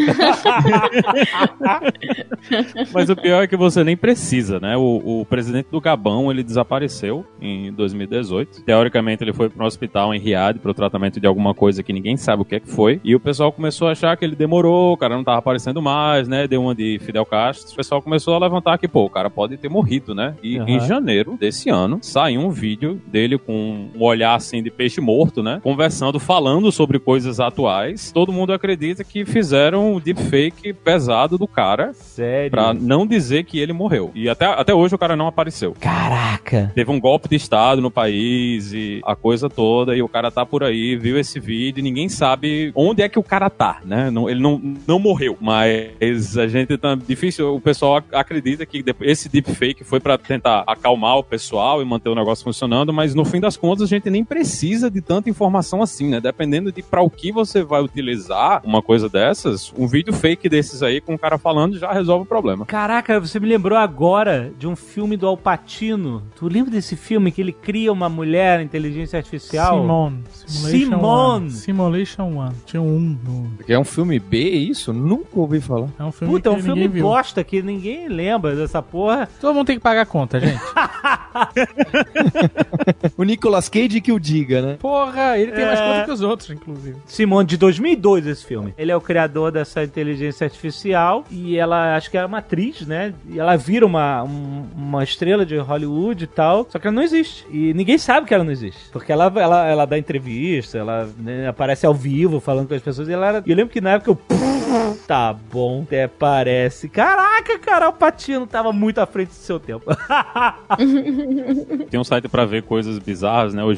Mas o pior é que você nem precisa, né? O, o presidente do Gabão, ele desapareceu em 2018. Teoricamente, ele foi para um hospital em Riad para o tratamento de alguma coisa que ninguém sabe o que, é que foi. E o pessoal começou a achar que ele demorou, o cara não tava aparecendo mais, né? Deu uma de Fidel Castro. O pessoal começou a levantar que, pô, o cara pode ter morrido, né? E Uhum. em janeiro desse ano, saiu um vídeo dele com um olhar assim de peixe morto, né? Conversando, falando sobre coisas atuais. Todo mundo acredita que fizeram um deepfake pesado do cara Sério. Pra não dizer que ele morreu. E até, até hoje o cara não apareceu. Caraca. Teve um golpe de estado no país e a coisa toda, e o cara tá por aí, viu esse vídeo, e ninguém sabe onde é que o cara tá, né? Não, ele não, não morreu. Mas a gente tá difícil, o pessoal ac- acredita que esse deepfake foi pra tentar acalmar o pessoal e manter o negócio funcionando, mas no fim das contas a gente nem precisa de tanta informação assim, né? Dependendo de pra o que você vai utilizar uma coisa dessas, um vídeo fake desses aí com o cara falando já resolve o problema. Caraca, você me lembrou agora de um filme do Alpatino. Tu lembra desse filme que ele cria uma mulher inteligência artificial? Simone. Simulation Simone. One. Simulation One. Tinha um no... É um filme B, isso? Nunca ouvi falar. É um filme Puta, é um filme viu. bosta que ninguém lembra dessa porra. Todo mundo tem que pagar a conta, gente. O Nicolas Cage que o diga, né? Porra, ele tem mais É. conta que os outros, inclusive. Simone, de 2002 esse filme. Ele é o criador dessa inteligência artificial e ela, acho que era uma atriz, né? E ela vira uma, um- uma estrela de Hollywood e tal, só que ela não existe. E ninguém sabe que ela não existe. Porque ela, ela, ela dá entrevista, ela né, aparece ao vivo falando com as pessoas e ela era... Eu lembro que na época eu... Tá bom, até parece. Caraca, cara, o Patino tava muito à frente do seu tempo. Tem um site pra ver coisas bizarras, né? O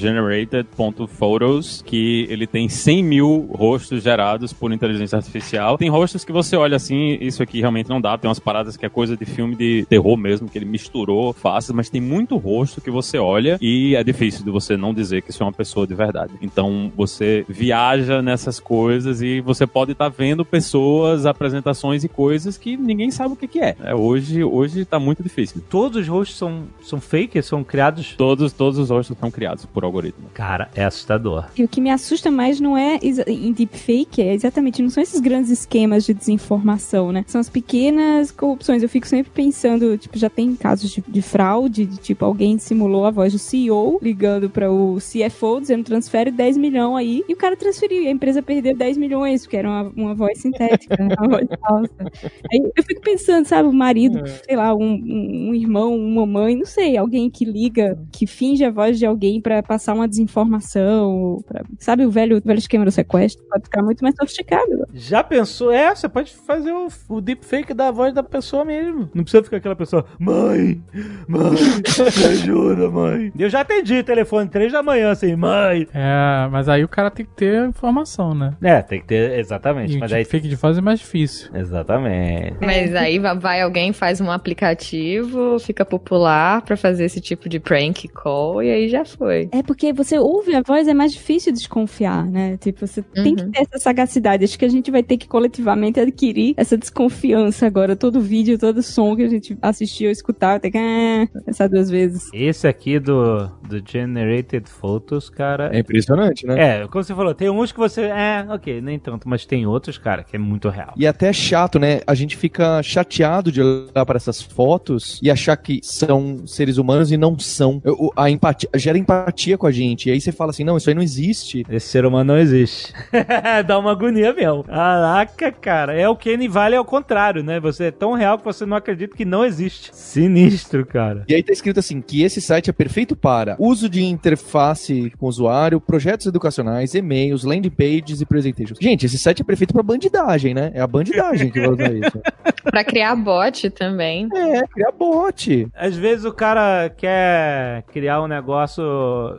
generated.photos, que ele tem 100 mil rostos gerados por inteligência artificial. Tem rostos que você olha assim, isso aqui realmente não dá. Tem umas paradas que é coisa de filme de terror mesmo, que ele misturou faces, mas tem muito rosto que você olha e é difícil de você não dizer que isso é uma pessoa de verdade. Então você viaja nessas coisas e você pode estar vendo pessoas, apresentações e coisas que ninguém sabe o que, que é. É, hoje, hoje tá muito difícil. Todos os rostos são, são fake, são criados... Todos, todos os rostos são criados por algoritmo. Cara, é assustador. E o que me assusta mais não é em deepfake, é exatamente, não são esses grandes esquemas de desinformação, né? São as pequenas corrupções. Eu fico sempre pensando, tipo, já tem casos de, de fraude, de tipo, alguém simulou a voz do CEO ligando para o CFO dizendo transfere 10 milhões aí, e o cara transferiu, e a empresa perdeu 10 milhões, porque era uma, uma voz sintética, né? uma voz falsa. Aí eu fico pensando, sabe, o marido, sei lá, um, um, um irmão, uma mãe, não sei, alguém que liga, que finge a voz de alguém pra passar uma desinformação, pra- sabe o velho, o velho esquema do sequestro? Pode ficar muito mais sofisticado. Já pensou? É, você pode fazer o, o deepfake da voz da pessoa mesmo. Não precisa ficar aquela pessoa, mãe, mãe, me ajuda, mãe. Eu já atendi telefone três da manhã, assim, mãe. É, mas aí o cara tem que ter informação, né? É, tem que ter, exatamente. E o Mas aí. fake de voz é mais difícil. Exatamente. Mas aí va- vai alguém, faz um aplicativo, fica popular pra fazer esse tipo de prank call e aí já foi. É porque você ouve a voz, é mais difícil desconfiar, né? Tipo, você tem que Uhum. ter essa sagacidade. Acho que a gente vai ter que coletivamente adquirir essa desconfiança agora. Todo vídeo, todo som que a gente assistiu ou escutar, tem que ah, pensar duas vezes. Esse aqui do, do Generated Photos, cara. É impressionante, né? É, como você falou, tem uns que você. É, ok, nem tanto, mas tem outros, cara, que é muito real. E até é chato, né? A gente fica chateado de olhar para essas fotos e achar que são seres humanos e não são. A empatia, gera empatia com a gente. E aí você fala assim: não, isso aí não existe. Esse ser humano não existe. Dá uma agonia mesmo. Caraca, cara. É o Kenny Vale ao contrário, né? Você é tão real que você não acredita que não existe. Sinistro, cara. E aí tá escrito assim: que esse site é perfeito para uso de interface com usuário, projetos educacionais, e-mails, landing pages e presentations. Gente, esse site é perfeito pra bandidagem, né? É a bandidagem que vai usar isso. Pra criar bot também. É, criar bot. Às vezes o cara quer criar um negócio,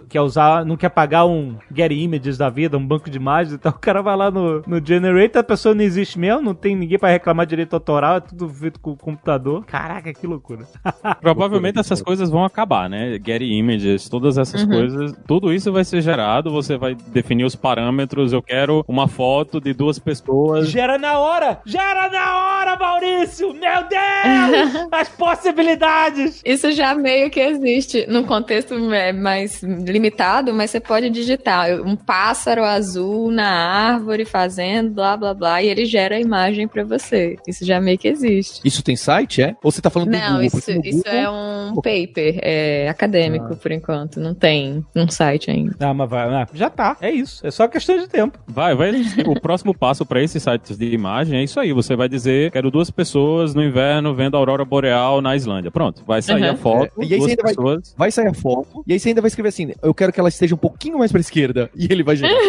quer usar, não quer pagar um Get Images da vida, um banco de imagens, então o cara vai lá no, no Generator, a pessoa não existe mesmo, não tem ninguém pra reclamar direito autoral, é tudo feito com o computador. Caraca, que loucura. Provavelmente essas coisas vão acabar, né? Getty Images, todas essas Uhum. coisas, tudo isso vai ser gerado, você vai definir os parâmetros, eu quero uma foto de duas pessoas. Gera na hora! Gera na hora, Maurício! Meu Deus! As possibilidades! Isso já meio que existe num contexto é, mais limitado, mas você pode digitar um pássaro azul na árvore fazendo blá blá blá e ele gera a imagem pra você. Isso já meio que existe. Isso tem site, é? Ou você tá falando do Não, Google? isso, Porque no isso Google- é um paper é, acadêmico por enquanto. Não tem um site ainda. Não, mas vai, não, já tá. É isso. É só questão de tempo. Vai, vai. O próximo passo para esses sites de imagem é isso aí. Você vai dizer: quero duas pessoas no inverno vendo a aurora boreal na Islândia. Pronto, vai sair Uhum. a foto. É, e aí duas você ainda vai- pessoas. Vai sair a foto, e aí você ainda vai escrever assim: eu quero que ela esteja um pouquinho mais pra esquerda. E ele vai gerar.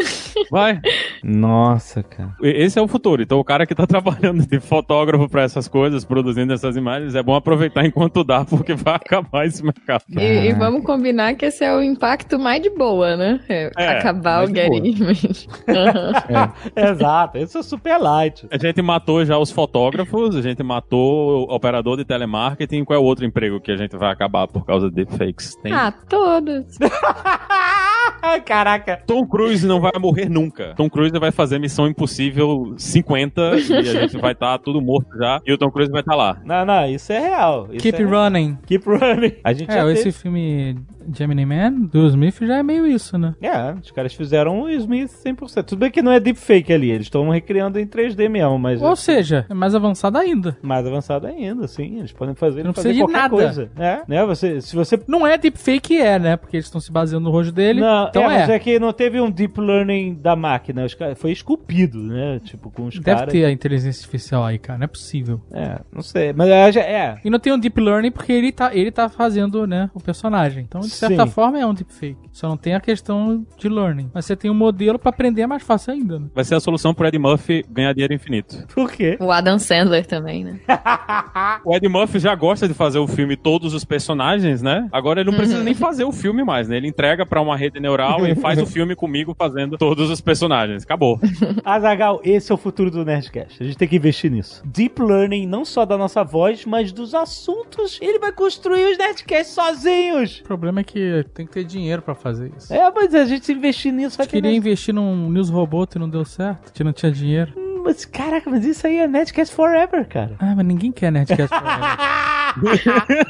Vai. Nossa, cara. Esse é o futuro. Então, o cara que tá trabalhando de fotógrafo para essas coisas, produzindo essas imagens, é bom aproveitar enquanto dá, porque vai acabar esse mercado. E, e vamos combinar que esse é o impacto mais de boa, né? É, É, acabar o Image. Aham. Exato. Esse é super light. A gente matou já os fotógrafos, a gente matou o operador de telemarketing. Qual é o outro emprego que a gente vai acabar por causa de deepfakes? Tem. Ah, todos. Ai, caraca. Tom Cruise não vai morrer nunca. Tom Cruise vai fazer Missão Impossível 50 e a gente vai estar tudo morto já. E o Tom Cruise vai estar lá. Não, não, isso é real. Isso Keep é real. Running. Keep running. A gente É, já esse teve- filme Gemini Man, do Smith, já é meio isso, né? É, os caras fizeram o Smith 100%. Tudo bem que não é deepfake ali, eles estão recriando em 3D mesmo, mas Ou seja, é mais avançado ainda. mais avançado ainda, sim. Eles podem fazer, Não fazer qualquer nada. coisa. É, né? Você, se você Não é deepfake, é, né? Porque eles estão se baseando no rosto dele. Não, então é, é. mas é que não teve um deep learning da máquina. Os caras- foi esculpido, né? Tipo, com os Deve caras. ter a inteligência artificial aí, cara. Não é possível. É, não sei. Mas é, é. E não tem um deep learning porque ele tá, ele tá fazendo, né, o personagem. Então, de certa Sim. forma, é um deepfake. Só não tem a questão de learning. Mas você tem um modelo pra aprender é mais fácil ainda, né? Vai ser a solução pro Ed Murphy ganhar dinheiro infinito. Por quê? O Adam Sandler também, né? O Ed Murphy já gosta de fazer o filme todos os personagens, né? Agora ele não precisa nem fazer o filme mais, né? Ele entrega pra uma rede neural e faz o filme comigo fazendo todos os personagens. Acabou. Azagal, esse é o futuro do Nerdcast. A gente tem que investir nisso. Deep learning, não só da nossa voz, mas dos assuntos. Ele vai construir os Nerdcasts sozinhos. O problema é que tem que ter dinheiro pra fazer isso. É, mas a gente investir nisso vai Eu ter. queria investir num News Robot e não deu certo, que não tinha dinheiro. Hum, Mas, caraca, mas isso aí é Nerdcast Forever, cara. Ah, mas ninguém quer Nerdcast Forever.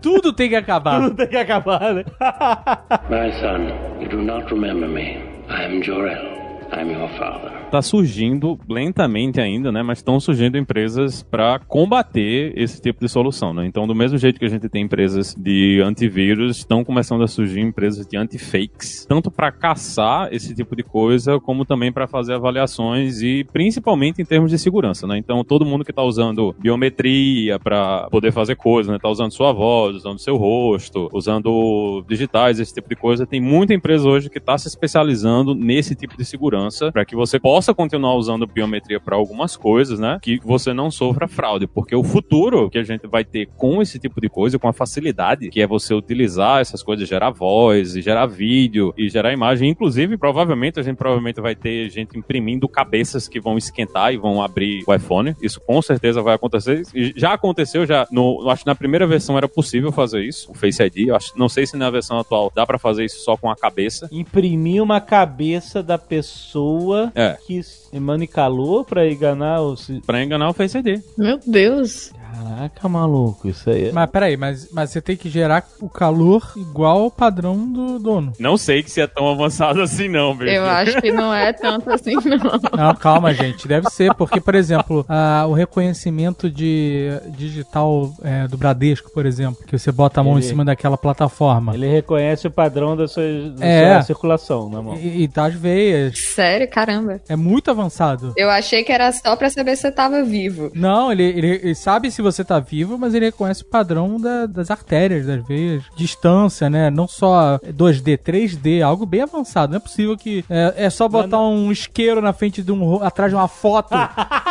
Tudo tem que acabar. Não tem que acabar, né? My son, you do not remember me. I am Jor-El. I'm your father. Tá surgindo lentamente ainda, né? Mas estão surgindo empresas para combater esse tipo de solução, né? Então, do mesmo jeito que a gente tem empresas de antivírus, estão começando a surgir empresas de antifakes, tanto para caçar esse tipo de coisa, como também para fazer avaliações e principalmente em termos de segurança, né? Então, todo mundo que tá usando biometria para poder fazer coisas, né? Tá usando sua voz, usando seu rosto, usando digitais, esse tipo de coisa, tem muita empresa hoje que tá se especializando nesse tipo de segurança para que você possa continuar usando biometria para algumas coisas, né? Que você não sofra fraude, porque o futuro que a gente vai ter com esse tipo de coisa, com a facilidade que é você utilizar essas coisas, gerar voz, gerar vídeo e gerar imagem, inclusive provavelmente a gente provavelmente vai ter gente imprimindo cabeças que vão esquentar e vão abrir o iPhone. Isso com certeza vai acontecer. E já aconteceu, já no, acho que na primeira versão era possível fazer isso, o Face ID. Acho, não sei se na versão atual dá para fazer isso só com a cabeça. Imprimir uma cabeça da pessoa É. que emane calor pra enganar os. Pra enganar o Face ID. Meu Deus. Caraca, maluco, isso aí. é- Mas peraí, mas, mas você tem que gerar o calor igual ao padrão do dono. Não sei que se é tão avançado assim, não, bicho. Eu acho que não é tanto assim, não. Não, calma, gente. Deve ser, porque, por exemplo, a- o reconhecimento de digital é, do Bradesco, por exemplo, que você bota a mão Ele- em cima daquela plataforma. Ele reconhece o padrão da sua, da É. sua circulação na mão. E, e das veias. Sério, caramba. É muito avançado. Eu achei que era só pra saber se você tava vivo. Não, ele, ele, ele sabe se você tá vivo, mas ele reconhece o padrão da- das artérias, das veias, distância, né? Não só 2D, 3D, algo bem avançado. Não é possível que é, é só botar um isqueiro na frente de um atrás de uma foto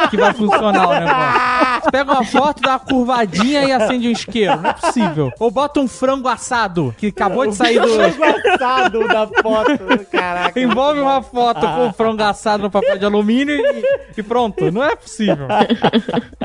que vai funcionar o negócio. Você pega uma foto, dá uma curvadinha e acende um isqueiro. Não é possível. Ou bota um frango assado que acabou de sair do Engraçado da foto, caraca. Envolve uma foto com frango assado no papel de alumínio e, e pronto. Não é possível.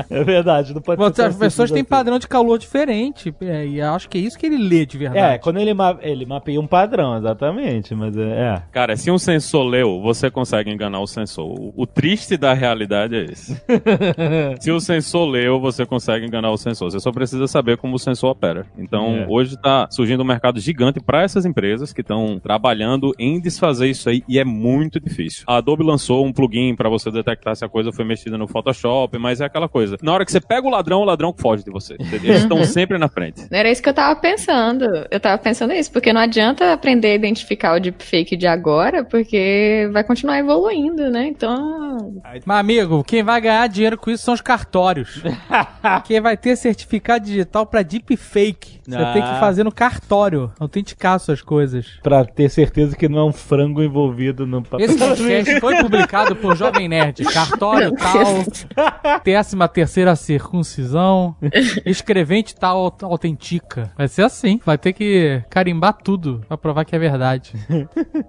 É verdade, não pode Você as pessoas têm padrão de calor diferente. é, E eu acho que é isso que ele lê de verdade. É, quando ele, ma ele mapeia um padrão, exatamente, mas é... é. Cara, se um sensor leu, você consegue enganar o sensor. O, o triste da realidade é esse. se o sensor leu, você consegue enganar o sensor. Você só precisa saber como o sensor opera. Então, É. hoje tá surgindo um mercado gigante para essas empresas que estão trabalhando em desfazer isso aí e é muito difícil. A Adobe lançou um plugin para você detectar se a coisa foi mexida no Photoshop, mas é aquela coisa. Na hora que você pega o ladrão, o ladrão foge de você. Eles estão sempre na frente. Era isso que eu tava pensando. Eu tava pensando isso, porque não adianta aprender a identificar o deepfake de agora, porque vai continuar evoluindo, né? Então. Mas, amigo, quem vai ganhar dinheiro com isso são os cartórios. quem vai ter certificado digital pra deepfake. Você Ah. tem que fazer no cartório, autenticar suas coisas. Pra ter certeza que não é um frango envolvido no papel. Esse podcast foi publicado por Jovem Nerd. Cartório tal, décima terceira circuncisão, escrevente tal aut- autentica. Vai ser assim. Vai ter que carimbar tudo pra provar que é verdade.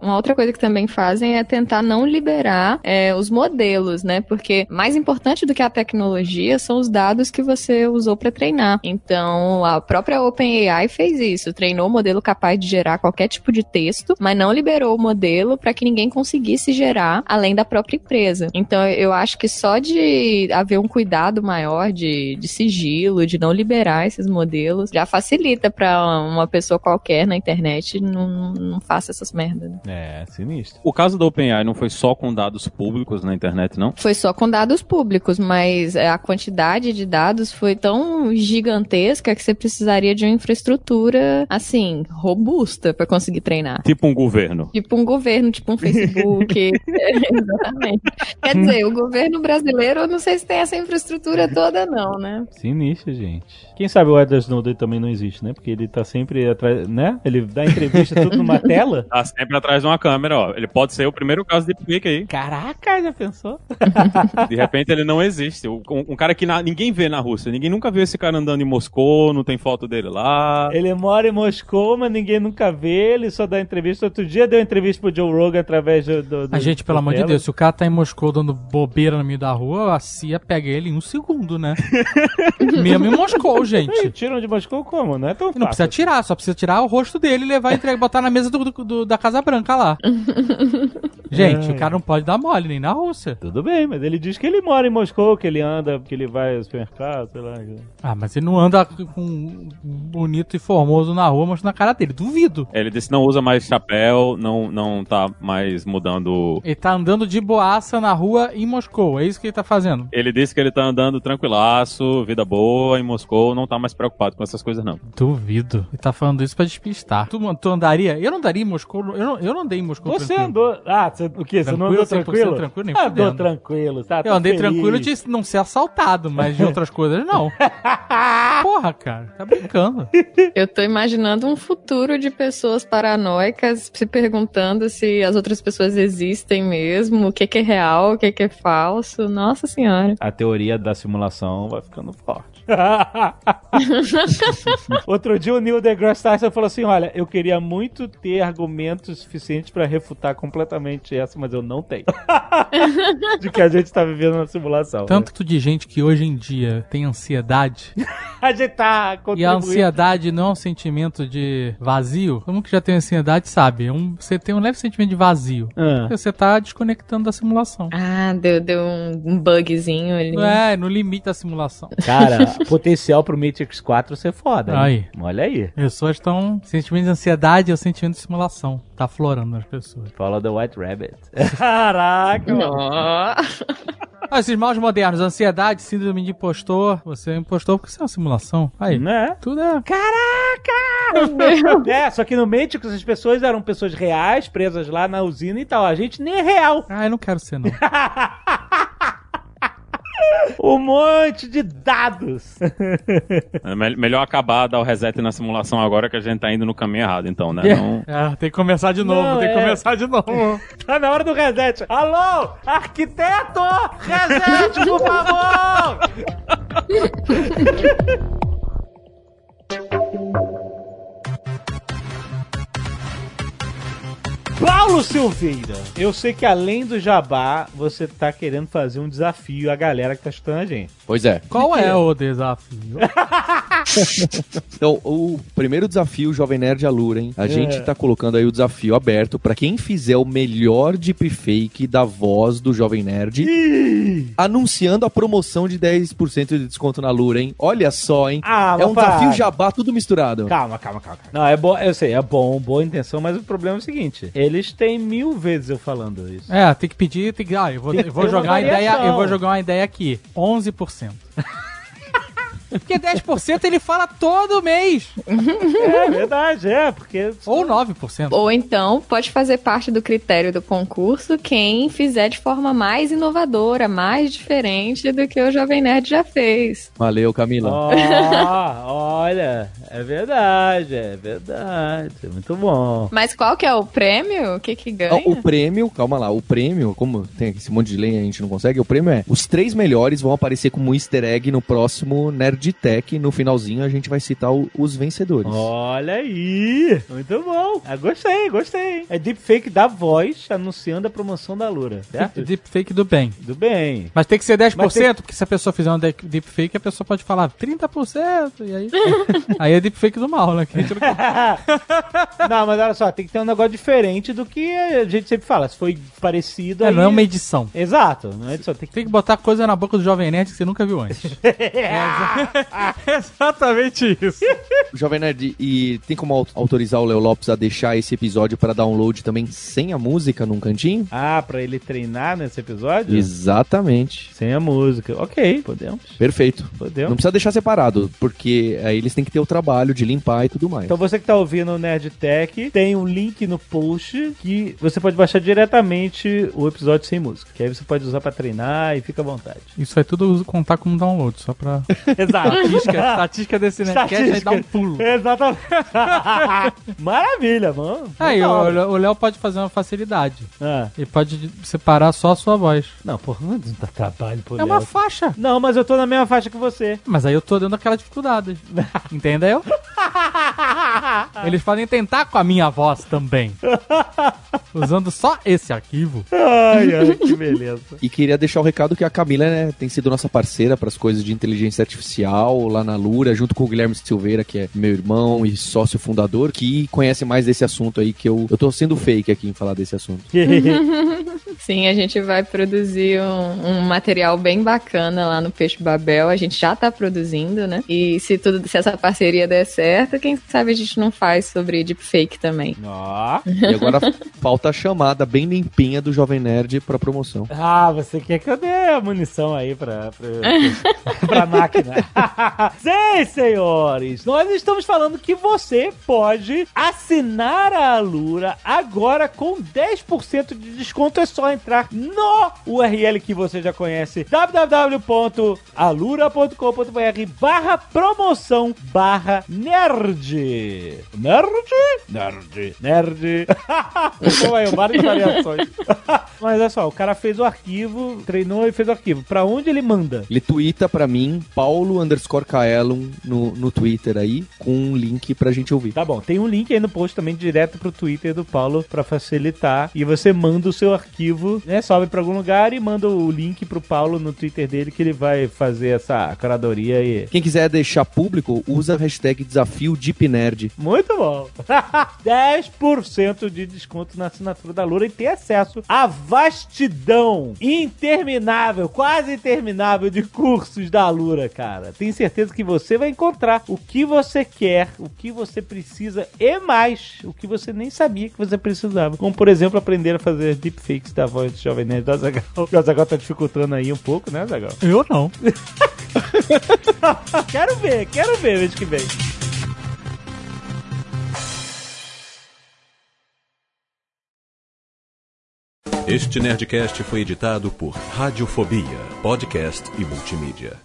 Uma outra coisa que também fazem é tentar não liberar é, os modelos, né? Porque mais importante do que a tecnologia são os dados que você usou para treinar. Então, a própria OpenAI fez isso, treinou o modelo capaz de gerar qualquer tipo de texto, mas não liberou o modelo para que ninguém conseguisse gerar além da própria empresa. Então, eu acho que só de haver um cuidado maior de, de sigilo, de não liberar esses modelos, já facilita para uma pessoa qualquer na internet não, não faça essas merdas. né? É, sinistro. O caso da OpenAI não foi só com dados públicos na internet, não? Foi só com dados públicos, mas é, a quantidade de dados foi tão gigantesca que você precisaria de uma infraestrutura, assim, robusta para conseguir treinar. Tipo um governo. Tipo um governo, tipo um Facebook. Exatamente. Quer dizer, o governo brasileiro, eu não sei se tem essa infraestrutura toda, não, né? Sinistro, gente. Quem sabe o Edward Snowden também não existe, né? Porque ele tá sempre atrás, né? Ele dá entrevista tudo numa tela. Tá sempre atrás de uma câmera, ó. Ele pode ser o primeiro caso de deepfake aí. Caraca, já pensou? De repente ele não existe. Um, um cara que na- ninguém vê na Rússia. Ninguém nunca viu esse cara andando em Moscou, não tem foto dele lá. Ele mora em Moscou, mas ninguém nunca vê, ele só dá entrevista. Outro dia deu entrevista pro Joe Rogan através do. do, do A gente, pelo amor de. Deus, se o cara tá em Moscou dando bobeira no meio da rua, a CIA pega ele em um segundo, né? Mesmo em Moscou, gente. Tiram de Moscou como? Não é tão E não precisa fácil. tirar, só precisa tirar o rosto dele e levar e entregar, botar na mesa do, do- do- da Casa Branca lá. Gente, o cara não pode dar mole nem na Rússia. Tudo bem, mas ele diz que ele mora em Moscou, que ele anda, que ele vai ao supermercado, sei lá. Ah, mas ele não anda com bonito e formoso na rua mostrando a cara dele. Duvido. Ele disse que não usa mais chapéu, não, não tá mais mudando. Ele tá andando de boaça na rua em Moscou. É isso que ele tá fazendo. Ele disse que ele tá andando tranquilaço, vida boa em Moscou, não tá mais preocupado com essas coisas, não. Duvido. Ele tá falando isso pra despistar. Tu, tu andaria? Eu não andaria em Moscou. Eu não, eu não andei em Moscou. Você tranquilo. andou. Ah, você, o quê? Você não Tranquilo, andou 100% tranquilo? tranquilo, nem andou fudendo. tranquilo, tá? Eu andei feliz. tranquilo de não ser assaltado, mas de outras coisas não. Porra, cara, tá brincando. Eu tô imaginando um futuro de pessoas paranoicas se perguntando se as outras pessoas existem mesmo, o que que é real, o que que é falso. Nossa senhora. A teoria da simulação vai ficando The floor. Outro dia o Neil deGrasse Tyson falou assim: Olha, eu queria muito ter argumentos suficientes pra refutar completamente essa, mas eu não tenho. de que a gente tá vivendo uma simulação. Tanto de gente que hoje em dia tem ansiedade, A gente tá e a ansiedade não é um sentimento de vazio. Todo mundo que já tem ansiedade sabe. é um- você tem um leve sentimento de vazio. Ah. Você tá desconectando da simulação. Ah, deu, deu um, um bugzinho ali. É, no limite da simulação. Cara, potencial pro Matrix 4 ser foda. hein? Aí. Olha aí. Pessoas estão. Sentimento de ansiedade é o sentimento de simulação. Tá aflorando nas pessoas. Follow the White Rabbit. Caraca. Ah, esses maus modernos, ansiedade, síndrome de impostor. Você é impostor porque você é uma simulação. Aí. Né? Tudo é. Caraca! É, só que no Matrix as pessoas eram pessoas reais, presas lá na usina e tal. A gente nem é real. Ah, eu não quero ser, não. Um monte de dados. É me- melhor acabar, dar o reset na simulação agora que a gente tá indo no caminho errado, então, né? Não... É, tem que começar de novo, Não, tem que é. começar de novo. Tá na hora do reset. Alô, arquiteto! Reset, por favor! Paulo Silveira, eu sei que além do jabá, você tá querendo fazer um desafio à galera que tá escutando a gente. Pois é. Qual é o desafio? Então, o primeiro desafio, Jovem Nerd Alura, hein? A gente tá colocando aí o desafio aberto pra quem fizer o melhor deepfake da voz do Jovem Nerd, anunciando a promoção de 10% de desconto na Lura, hein? Olha só, hein? Ah, é um mas desafio para. jabá tudo misturado. Calma, calma, calma. calma. Não, é bom, eu sei, é bom, boa intenção, mas o problema é o seguinte: eles têm mil vezes eu falando isso. É, tem que pedir, tem que. Ah, eu vou, eu vou jogar uma ideia. Eu vou jogar uma ideia aqui. 11%. Porque 10% ele fala todo mês. É verdade, é, porque. Ou 9%. Ou então, pode fazer parte do critério do concurso quem fizer de forma mais inovadora, mais diferente do que o Jovem Nerd já fez. Valeu, Camila. Ó, olha, é verdade, é verdade. É muito bom. Mas qual que é o prêmio? O que que ganha? O prêmio, calma lá, o prêmio, como tem esse monte de lei e a gente não consegue, o prêmio é: os três melhores vão aparecer como easter egg no próximo Nerd Tech. No finalzinho a gente vai citar o- os vencedores. Olha aí, muito bom. Ah, gostei, gostei. É deepfake da voz anunciando a promoção da Lura, certo? Deepfake do bem. Do bem. Mas tem que ser 10%, Mas tem- porque se a pessoa fizer um de- deepfake, a pessoa pode falar 30%, e aí... aí é deepfake do mal, né? Não não, mas olha só, tem que ter um negócio diferente do que a gente sempre fala. Se foi parecido É, aí... não é uma edição. Exato, não é edição. Tem que... Tem que botar coisa na boca do Jovem Nerd que você nunca viu antes. É exatamente isso. Jovem Nerd, e tem como au- autorizar o Léo Lopes a deixar esse episódio para download também sem a música num cantinho? Ah, pra ele treinar nesse episódio? Exatamente. Sem a música. Ok, podemos. Perfeito. Podemos. Não precisa deixar separado, porque aí eles têm que ter o trabalho de limpar e tudo mais. Então você que tá ouvindo o Nerd Tech, tem um link no post que você pode baixar diretamente o episódio sem música. Que aí você pode usar pra treinar e fica à vontade. Isso vai tudo contar como download, só pra... Estatística, estatística desse Nerdcast aí dá um pulo. Exatamente. Maravilha, mano. Aí, o o Léo pode fazer uma facilidade. Ah, Ele pode separar só a sua voz. não, porra, não dá trabalho pro É uma faixa. Não, mas eu tô na mesma faixa que você. Mas aí eu tô dando aquela dificuldade. Entendeu? Eles podem tentar com a minha voz também. Usando só esse arquivo. Ai, ai, que beleza. E queria deixar o recado que a Camila né, tem sido nossa parceira para as coisas de inteligência artificial lá na Lura, junto com o Guilherme Silveira, que é meu irmão e sócio fundador, que conhece mais desse assunto aí, que eu, eu tô sendo fake aqui em falar desse assunto. Sim, a gente vai produzir um, um material bem bacana lá no Peixe Babel. A gente já tá produzindo, né? E se tudo, se essa parceria der certo, quem sabe a gente não faz sobre deepfake também. Ó. E agora falta a chamada bem limpinha do Jovem Nerd pra promoção. Ah, você quer que eu dê a munição aí pra, pra, pra máquina? Sim, senhores! Nós estamos falando que você pode assinar a Alura agora com 10% de desconto. É só entrar no URL que você já conhece: www.alura.com.br barra promoção barra nerd. Nerd? Nerd. Nerd. Como aí, várias variações. Mas olha só, o cara fez o arquivo, treinou e fez o arquivo. Pra onde ele manda? Ele twitta pra mim, Paulo underscore Kaelon no, no Twitter aí, com um link pra gente ouvir. Tá bom, tem um link aí no post também direto pro Twitter do Paulo pra facilitar. E você manda o seu arquivo, né? Sobe pra algum lugar e manda o link pro Paulo no Twitter dele que ele vai fazer essa curadoria aí. Quem quiser deixar público, usa a hashtag desafio DeepNerd. Muito bom. 10% de desconto na assinatura da Lura e ter acesso à vastidão interminável, quase interminável de cursos da Lura, cara. Tenho certeza que você vai encontrar o que você quer, o que você precisa e mais, o que você nem sabia que você precisava. Como, por exemplo, aprender a fazer deepfakes da voz do Jovem Nerd do Azaghal. O Azaghal tá dificultando aí um pouco, né, Azaghal? Eu não. quero ver, quero ver mês que vem. Este Nerdcast foi editado por Radiofobia, podcast e multimídia.